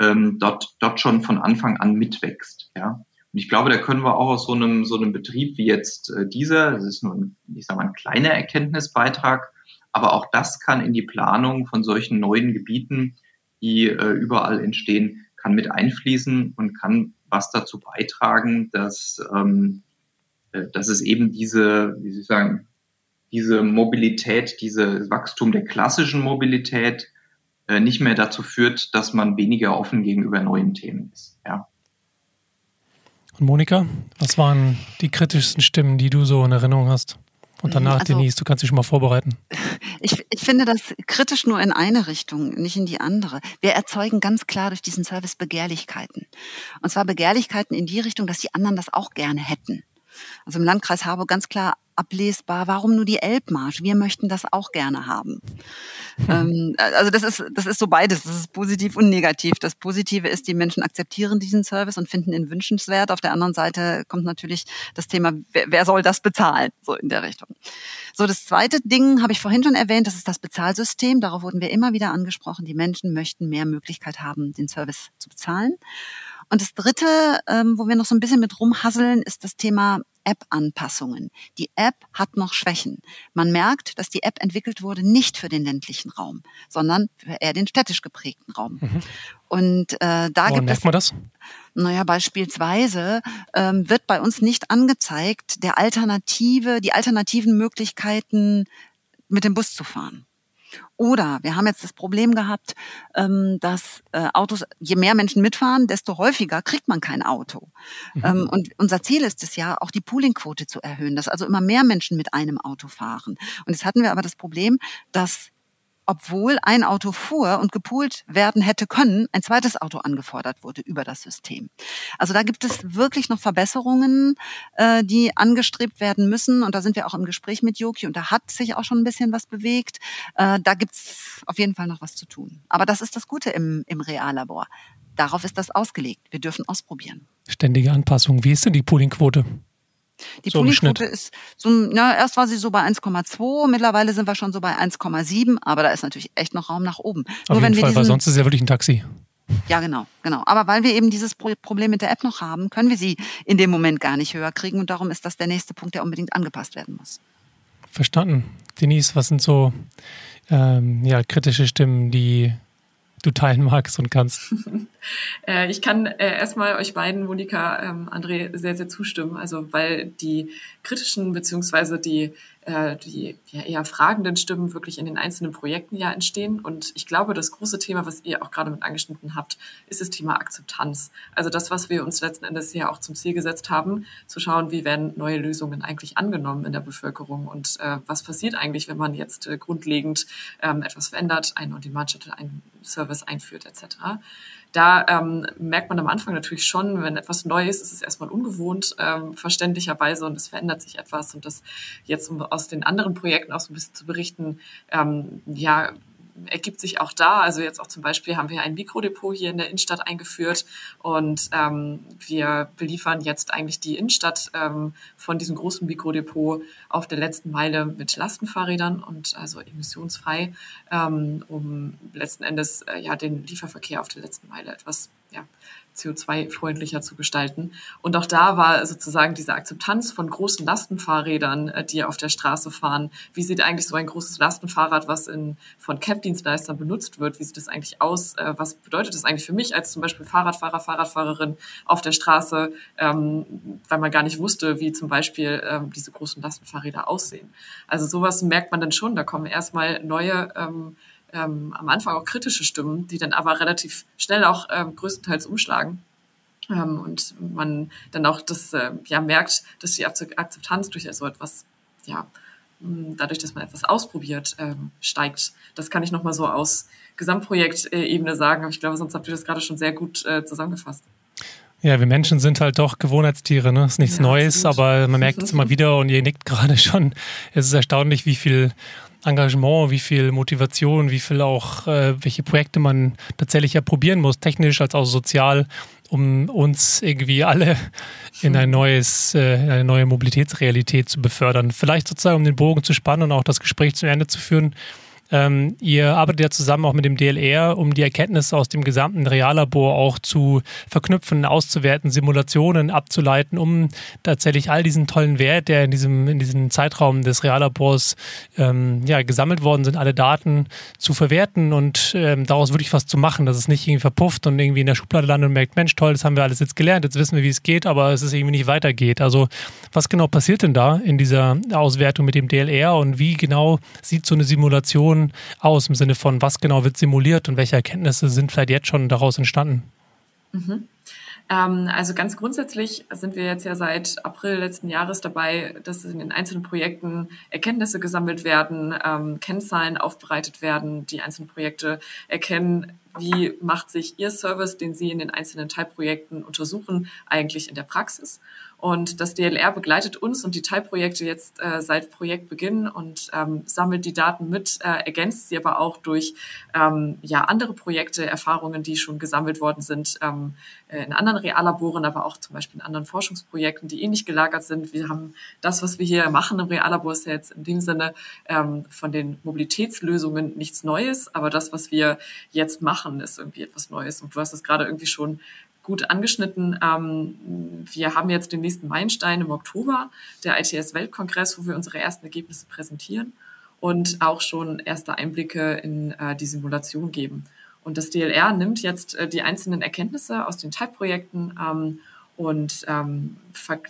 E: ähm, dort, dort schon von Anfang an mitwächst, ja. Und ich glaube, da können wir auch aus so einem, so einem Betrieb wie jetzt äh, dieser, das ist nur ein, ich sag mal, ein kleiner Erkenntnisbeitrag, aber auch das kann in die Planung von solchen neuen Gebieten die äh, überall entstehen, kann mit einfließen und kann was dazu beitragen, dass, ähm, äh, dass es eben diese, wie soll ich sagen, diese Mobilität, dieses Wachstum der klassischen Mobilität äh, nicht mehr dazu führt, dass man weniger offen gegenüber neuen Themen ist. Ja.
D: Monika, was waren die kritischsten Stimmen, die du so in Erinnerung hast? Und danach, also, Denise, du kannst dich schon mal vorbereiten.
B: Ich, ich finde das kritisch nur in eine Richtung, nicht in die andere. Wir erzeugen ganz klar durch diesen Service Begehrlichkeiten. Und zwar Begehrlichkeiten in die Richtung, dass die anderen das auch gerne hätten. Also im Landkreis Harburg ganz klar ablesbar, warum nur die Elbmarsch? Wir möchten das auch gerne haben. ähm, also das ist, das ist so beides. Das ist positiv und negativ. Das Positive ist, die Menschen akzeptieren diesen Service und finden ihn wünschenswert. Auf der anderen Seite kommt natürlich das Thema, wer, wer soll das bezahlen? So in der Richtung. So, das zweite Ding habe ich vorhin schon erwähnt, das ist das Bezahlsystem. Darauf wurden wir immer wieder angesprochen. Die Menschen möchten mehr Möglichkeit haben, den Service zu bezahlen. Und das Dritte, ähm, wo wir noch so ein bisschen mit rumhasseln, ist das Thema App-Anpassungen. Die App hat noch Schwächen. Man merkt, dass die App entwickelt wurde nicht für den ländlichen Raum, sondern für eher den städtisch geprägten Raum. Mhm. Und äh, da Woran gibt
D: merkt
B: es,
D: man das?
B: Naja, beispielsweise ähm, wird bei uns nicht angezeigt, der Alternative, die alternativen Möglichkeiten mit dem Bus zu fahren. Oder wir haben jetzt das Problem gehabt, ähm, dass äh, Autos, je mehr Menschen mitfahren, desto häufiger kriegt man kein Auto. Mhm. Ähm, und unser Ziel ist es ja, auch die Poolingquote zu erhöhen, dass also immer mehr Menschen mit einem Auto fahren. Und jetzt hatten wir aber das Problem, dass obwohl ein Auto fuhr und gepoolt werden hätte können, ein zweites Auto angefordert wurde über das System. Also da gibt es wirklich noch Verbesserungen, äh, die angestrebt werden müssen. Und da sind wir auch im Gespräch mit Joki und da hat sich auch schon ein bisschen was bewegt. Äh, da gibt's auf jeden Fall noch was zu tun. Aber das ist das Gute im, im Reallabor. Darauf ist das ausgelegt. Wir dürfen ausprobieren.
D: Ständige Anpassung. Wie ist denn die Poolingquote?
B: Die so Poolingquote ist so, na, erst war sie so bei 1,2, mittlerweile sind wir schon so bei 1,7, aber da ist natürlich echt noch Raum nach oben.
D: Auf Nur jeden Fall, diesen, weil sonst ist ja wirklich ein Taxi.
B: Ja, genau, genau. Aber weil wir eben dieses Problem mit der App noch haben, können wir sie in dem Moment gar nicht höher kriegen und darum ist das der nächste Punkt, der unbedingt angepasst werden muss.
D: Verstanden. Denise, was sind so ähm, ja, kritische Stimmen, die du teilen magst und kannst.
C: äh, ich kann äh, erstmal euch beiden, Monika, ähm, André, sehr, sehr zustimmen. Also weil die kritischen beziehungsweise die äh, die ja, eher fragenden Stimmen wirklich in den einzelnen Projekten ja entstehen. Und ich glaube, das große Thema, was ihr auch gerade mit angeschnitten habt, ist das Thema Akzeptanz. Also das, was wir uns letzten Endes ja auch zum Ziel gesetzt haben, zu schauen, wie werden neue Lösungen eigentlich angenommen in der Bevölkerung und äh, was passiert eigentlich, wenn man jetzt äh, grundlegend ähm, etwas verändert, einen On-Demand-Shuttle, einen Service einführt etc. Da ähm, merkt man am Anfang natürlich schon, wenn etwas neu ist, ist es erstmal ungewohnt, ähm, verständlicherweise, und es verändert sich etwas. Und das jetzt, um aus den anderen Projekten auch so ein bisschen zu berichten, ähm, ja, ergibt sich auch da. Also jetzt auch zum Beispiel haben wir ein Mikrodepot hier in der Innenstadt eingeführt und ähm, wir beliefern jetzt eigentlich die Innenstadt ähm, von diesem großen Mikrodepot auf der letzten Meile mit Lastenfahrrädern und also emissionsfrei, ähm, um letzten Endes äh, ja den Lieferverkehr auf der letzten Meile etwas ja, CO2-freundlicher zu gestalten. Und auch da war sozusagen diese Akzeptanz von großen Lastenfahrrädern, äh, die auf der Straße fahren. Wie sieht eigentlich so ein großes Lastenfahrrad, was in, von CAP-Dienstleistern benutzt wird, wie sieht das eigentlich aus? Äh, was bedeutet das eigentlich für mich als zum Beispiel Fahrradfahrer, Fahrradfahrerin auf der Straße, ähm, weil man gar nicht wusste, wie zum Beispiel ähm, diese großen Lastenfahrräder aussehen. Also sowas merkt man dann schon. Da kommen erstmal neue ähm, ähm, am Anfang auch kritische Stimmen, die dann aber relativ schnell auch ähm, größtenteils umschlagen. Ähm, und man dann auch das äh, ja merkt, dass die Akzeptanz durch so etwas, ja, dadurch, dass man etwas ausprobiert, ähm, steigt. Das kann ich nochmal so aus Gesamtprojektebene sagen, aber ich glaube, sonst habt ihr das gerade schon sehr gut äh, zusammengefasst.
D: Ja, wir Menschen sind halt doch Gewohnheitstiere, ne? Ist nichts ja, Neues, absolut. aber man merkt es immer wieder und ihr nickt gerade schon. Es ist erstaunlich, wie viel Engagement, wie viel Motivation, wie viel auch, äh, welche Projekte man tatsächlich ja probieren muss, technisch als auch sozial, um uns irgendwie alle in ein neues, äh, eine neue Mobilitätsrealität zu befördern. Vielleicht sozusagen, um den Bogen zu spannen und auch das Gespräch zu Ende zu führen. Ähm, ihr arbeitet ja zusammen auch mit dem DLR, um die Erkenntnisse aus dem gesamten Reallabor auch zu verknüpfen, auszuwerten, Simulationen abzuleiten, um tatsächlich all diesen tollen Wert, der in diesem, in diesem Zeitraum des Reallabors ähm, ja, gesammelt worden sind, alle Daten zu verwerten und ähm, daraus wirklich was zu machen, dass es nicht irgendwie verpufft und irgendwie in der Schublade landet und merkt, Mensch, toll, das haben wir alles jetzt gelernt, jetzt wissen wir, wie es geht, aber es ist irgendwie nicht weitergeht. Also was genau passiert denn da in dieser Auswertung mit dem DLR und wie genau sieht so eine Simulation aus im Sinne von, was genau wird simuliert und welche Erkenntnisse sind vielleicht jetzt schon daraus entstanden?
C: Mhm. Ähm, also ganz grundsätzlich sind wir jetzt ja seit April letzten Jahres dabei, dass in den einzelnen Projekten Erkenntnisse gesammelt werden, ähm, Kennzahlen aufbereitet werden, die einzelnen Projekte erkennen, wie macht sich Ihr Service, den Sie in den einzelnen Teilprojekten untersuchen, eigentlich in der Praxis. Und das DLR begleitet uns und die Teilprojekte jetzt äh, seit Projektbeginn und ähm, sammelt die Daten mit, äh, ergänzt sie aber auch durch ähm, ja, andere Projekte, Erfahrungen, die schon gesammelt worden sind ähm, äh, in anderen Reallaboren, aber auch zum Beispiel in anderen Forschungsprojekten, die ähnlich gelagert sind. Wir haben das, was wir hier machen im Reallabor, ist ja jetzt in dem Sinne ähm, von den Mobilitätslösungen nichts Neues, aber das, was wir jetzt machen, ist irgendwie etwas Neues. Und du hast es gerade irgendwie schon gut angeschnitten. Ähm, wir haben jetzt den nächsten Meilenstein im Oktober, der ITS-Weltkongress, wo wir unsere ersten Ergebnisse präsentieren und auch schon erste Einblicke in äh, die Simulation geben. Und das DLR nimmt jetzt äh, die einzelnen Erkenntnisse aus den Teilprojekten ähm, und ähm,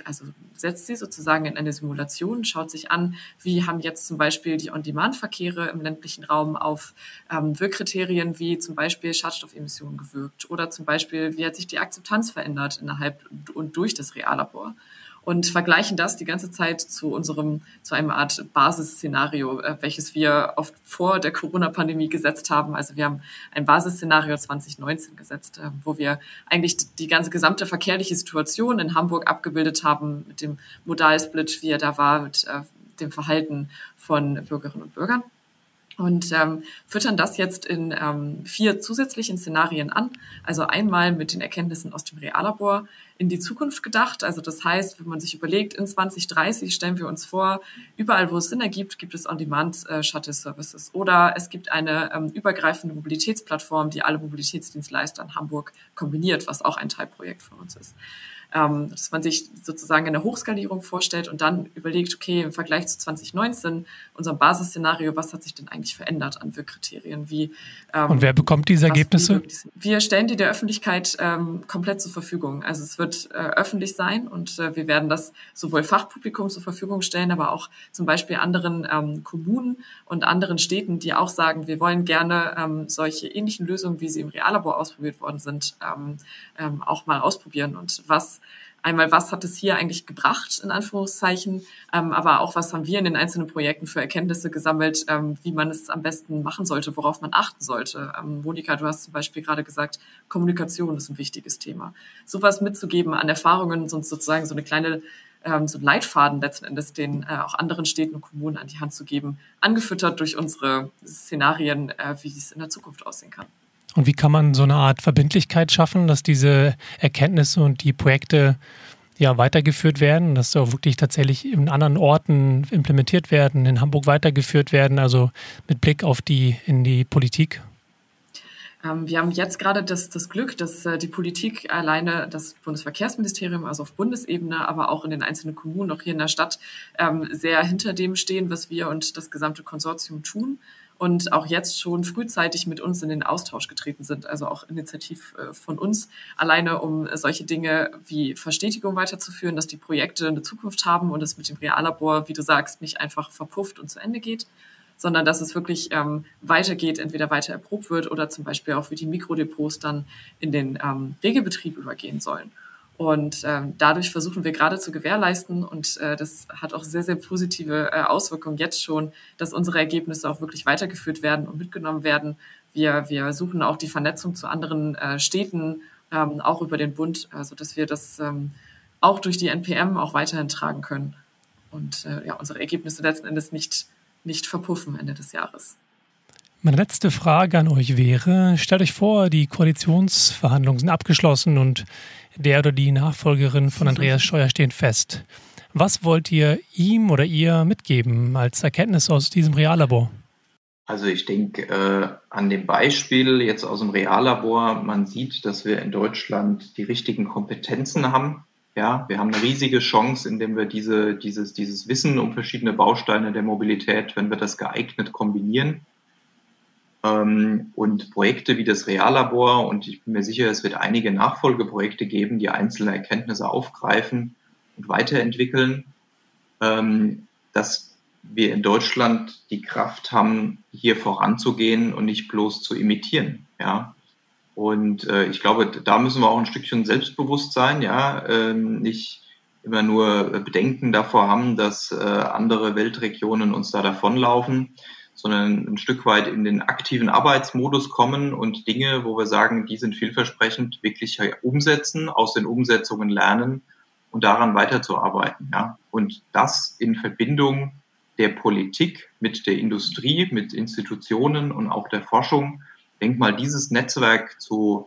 C: also setzt sie sozusagen in eine Simulation, schaut sich an, wie haben jetzt zum Beispiel die On-Demand-Verkehre im ländlichen Raum auf ähm, Wirkkriterien wie zum Beispiel Schadstoffemissionen gewirkt oder zum Beispiel, wie hat sich die Akzeptanz verändert innerhalb und durch das Reallabor und vergleichen das die ganze Zeit zu unserem, zu einem Art Basisszenario, äh, welches wir oft vor der Corona-Pandemie gesetzt haben. Also wir haben ein Basisszenario 2019 gesetzt, äh, wo wir eigentlich die ganze gesamte verkehrliche Situation in Hamburg abgebildet haben mit dem Modalsplit, wie er da war, mit äh, dem Verhalten von Bürgerinnen und Bürgern und ähm, füttern das jetzt in ähm, vier zusätzlichen Szenarien an. Also einmal mit den Erkenntnissen aus dem Reallabor in die Zukunft gedacht. Also das heißt, wenn man sich überlegt, in 2030 stellen wir uns vor, überall, wo es Sinn ergibt, gibt es On-Demand-Shuttle-Services. Oder es gibt eine ähm, übergreifende Mobilitätsplattform, die alle Mobilitätsdienstleister in Hamburg kombiniert, was auch ein Teilprojekt von uns ist ähm, dass man sich sozusagen eine Hochskalierung vorstellt und dann überlegt, okay, im Vergleich zu 2019, unserem Basisszenario, was hat sich denn eigentlich verändert an Wirkkriterien? Wie,
D: ähm, und wer bekommt diese Ergebnisse?
C: Wir stellen die der Öffentlichkeit ähm, komplett zur Verfügung. Also es wird äh, öffentlich sein und äh, wir werden das sowohl Fachpublikum zur Verfügung stellen, aber auch zum Beispiel anderen ähm, Kommunen und anderen Städten, die auch sagen, wir wollen gerne ähm, solche ähnlichen Lösungen, wie sie im Reallabor ausprobiert worden sind, ähm, ähm, auch mal ausprobieren. Und was einmal, was hat es hier eigentlich gebracht, in Anführungszeichen, ähm, aber auch, was haben wir in den einzelnen Projekten für Erkenntnisse gesammelt, ähm, wie man es am besten machen sollte, worauf man achten sollte. Ähm, Monika, du hast zum Beispiel gerade gesagt, Kommunikation ist ein wichtiges Thema. Sowas mitzugeben an Erfahrungen, sonst sozusagen so eine kleine ähm, so Leitfaden letzten Endes den äh, auch anderen Städten und Kommunen an die Hand zu geben, angefüttert durch unsere Szenarien, äh, wie es in der Zukunft aussehen kann.
D: Und wie kann man so eine Art Verbindlichkeit schaffen, dass diese Erkenntnisse und die Projekte ja weitergeführt werden, dass sie auch wirklich tatsächlich in anderen Orten implementiert werden, in Hamburg weitergeführt werden, also mit Blick auf die in die Politik?
C: Ähm, wir haben jetzt gerade das, das Glück, dass äh, die Politik alleine, das Bundesverkehrsministerium, also auf Bundesebene, aber auch in den einzelnen Kommunen, auch hier in der Stadt, ähm, sehr hinter dem stehen, was wir und das gesamte Konsortium tun und auch jetzt schon frühzeitig mit uns in den Austausch getreten sind, also auch initiativ äh, von uns, alleine um solche Dinge wie Verstetigung weiterzuführen, dass die Projekte eine Zukunft haben und es mit dem Reallabor, wie du sagst, nicht einfach verpufft und zu Ende geht, sondern dass es wirklich ähm, weitergeht, entweder weiter erprobt wird oder zum Beispiel auch wie die Mikrodepots dann in den ähm, Regelbetrieb übergehen sollen. Und ähm, dadurch versuchen wir gerade zu gewährleisten, und äh, das hat auch sehr, sehr positive äh, Auswirkungen jetzt schon, dass unsere Ergebnisse auch wirklich weitergeführt werden und mitgenommen werden. Wir, wir suchen auch die Vernetzung zu anderen äh, Städten, ähm, auch über den Bund, also dass wir das ähm, auch durch die NPM auch weiterhin tragen können und äh, ja, unsere Ergebnisse letzten Endes nicht, nicht verpuffen Ende des Jahres.
D: Meine letzte Frage an euch wäre, stellt euch vor, die Koalitionsverhandlungen sind abgeschlossen und der oder die Nachfolgerin von Andreas Scheuer stehen fest. Was wollt ihr ihm oder ihr mitgeben als Erkenntnis aus diesem Reallabor?
E: Also ich denke äh, an dem Beispiel jetzt aus dem Reallabor, man sieht, dass wir in Deutschland die richtigen Kompetenzen haben. Ja, wir haben eine riesige Chance, indem wir diese, dieses, dieses Wissen um verschiedene Bausteine der Mobilität, wenn wir das geeignet kombinieren. Ähm, und Projekte wie das Reallabor, und ich bin mir sicher, es wird einige Nachfolgeprojekte geben, die einzelne Erkenntnisse aufgreifen und weiterentwickeln, ähm, dass wir in Deutschland die Kraft haben, hier voranzugehen und nicht bloß zu imitieren. Ja. Und äh, ich glaube, da müssen wir auch ein Stückchen selbstbewusst sein, ja, äh, nicht immer nur Bedenken davor haben, dass äh, andere Weltregionen uns da davonlaufen, sondern ein Stück weit in den aktiven Arbeitsmodus kommen und Dinge, wo wir sagen, die sind vielversprechend, wirklich umsetzen, aus den Umsetzungen lernen und daran weiterzuarbeiten. Ja. Und das in Verbindung der Politik, mit der Industrie, mit Institutionen und auch der Forschung, denk mal, dieses Netzwerk zu,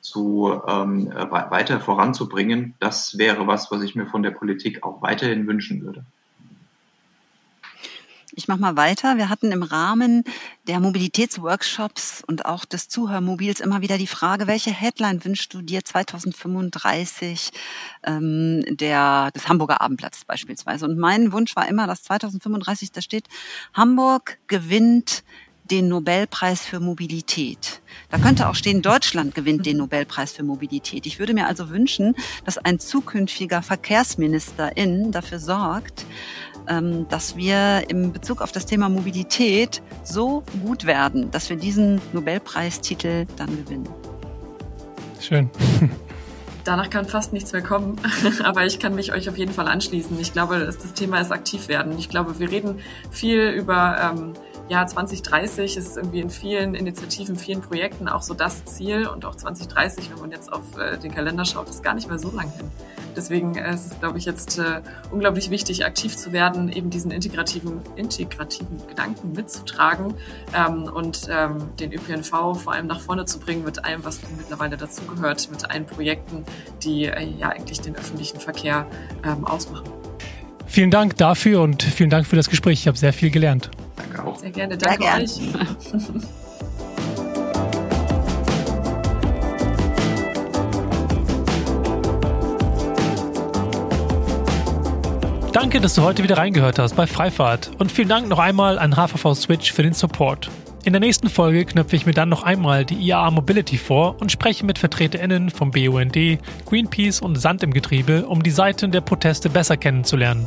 E: zu ähm, weiter voranzubringen, das wäre was, was ich mir von der Politik auch weiterhin wünschen würde.
B: Ich mache mal weiter. Wir hatten im Rahmen der Mobilitätsworkshops und auch des Zuhörmobils immer wieder die Frage, welche Headline wünschst du dir 2035 ähm, der, des Hamburger Abendplatzes beispielsweise? Und mein Wunsch war immer, dass 2035 da steht, Hamburg gewinnt den Nobelpreis für Mobilität. Da könnte auch stehen, Deutschland gewinnt den Nobelpreis für Mobilität. Ich würde mir also wünschen, dass ein zukünftiger Verkehrsministerin dafür sorgt, dass wir im Bezug auf das Thema Mobilität so gut werden, dass wir diesen Nobelpreistitel dann gewinnen.
A: Schön.
C: Danach kann fast nichts mehr kommen, aber ich kann mich euch auf jeden Fall anschließen. Ich glaube, das Thema ist aktiv werden. Ich glaube, wir reden viel über ähm, ja, 2030 ist irgendwie in vielen Initiativen, vielen Projekten auch so das Ziel und auch 2030, wenn man jetzt auf äh, den Kalender schaut, ist gar nicht mehr so lang hin. Deswegen äh, ist es, glaube ich, jetzt äh, unglaublich wichtig, aktiv zu werden, eben diesen integrativen, integrativen Gedanken mitzutragen ähm, und ähm, den ÖPNV vor allem nach vorne zu bringen mit allem, was mittlerweile dazugehört, mit allen Projekten, die ja eigentlich den öffentlichen Verkehr ähm, ausmachen.
A: Vielen Dank dafür und vielen Dank für das Gespräch. Ich habe sehr viel gelernt.
C: Danke auch. Sehr gerne. Danke Sehr euch.
A: Danke, dass du heute wieder reingehört hast bei Freifahrt und vielen Dank noch einmal an HVV Switch für den Support. In der nächsten Folge knöpfe ich mir dann noch einmal die IAA Mobility vor und spreche mit VertreterInnen vom BUND, Greenpeace und Sand im Getriebe, um die Seiten der Proteste besser kennenzulernen.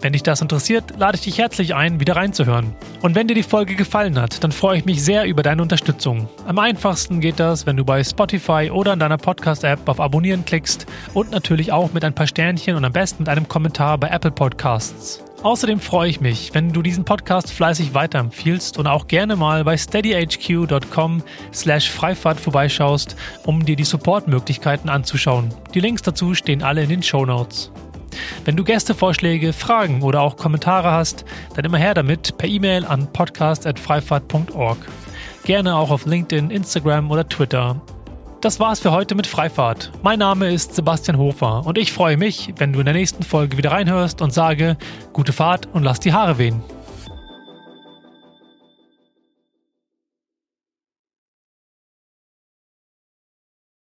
A: Wenn dich das interessiert, lade ich dich herzlich ein, wieder reinzuhören. Und wenn dir die Folge gefallen hat, dann freue ich mich sehr über deine Unterstützung. Am einfachsten geht das, wenn du bei Spotify oder in deiner Podcast-App auf Abonnieren klickst und natürlich auch mit ein paar Sternchen und am besten mit einem Kommentar bei Apple Podcasts. Außerdem freue ich mich, wenn du diesen Podcast fleißig weiterempfiehlst und auch gerne mal bei steadyhq.com slash Freifahrt vorbeischaust, um dir die Supportmöglichkeiten anzuschauen. Die Links dazu stehen alle in den Show Notes. Wenn du Gästevorschläge, Fragen oder auch Kommentare hast, dann immer her damit per E-Mail an podcast.freifahrt.org. Gerne auch auf LinkedIn, Instagram oder Twitter. Das war's für heute mit Freifahrt. Mein Name ist Sebastian Hofer und ich freue mich, wenn du in der nächsten Folge wieder reinhörst und sage, gute Fahrt und lass die Haare wehen.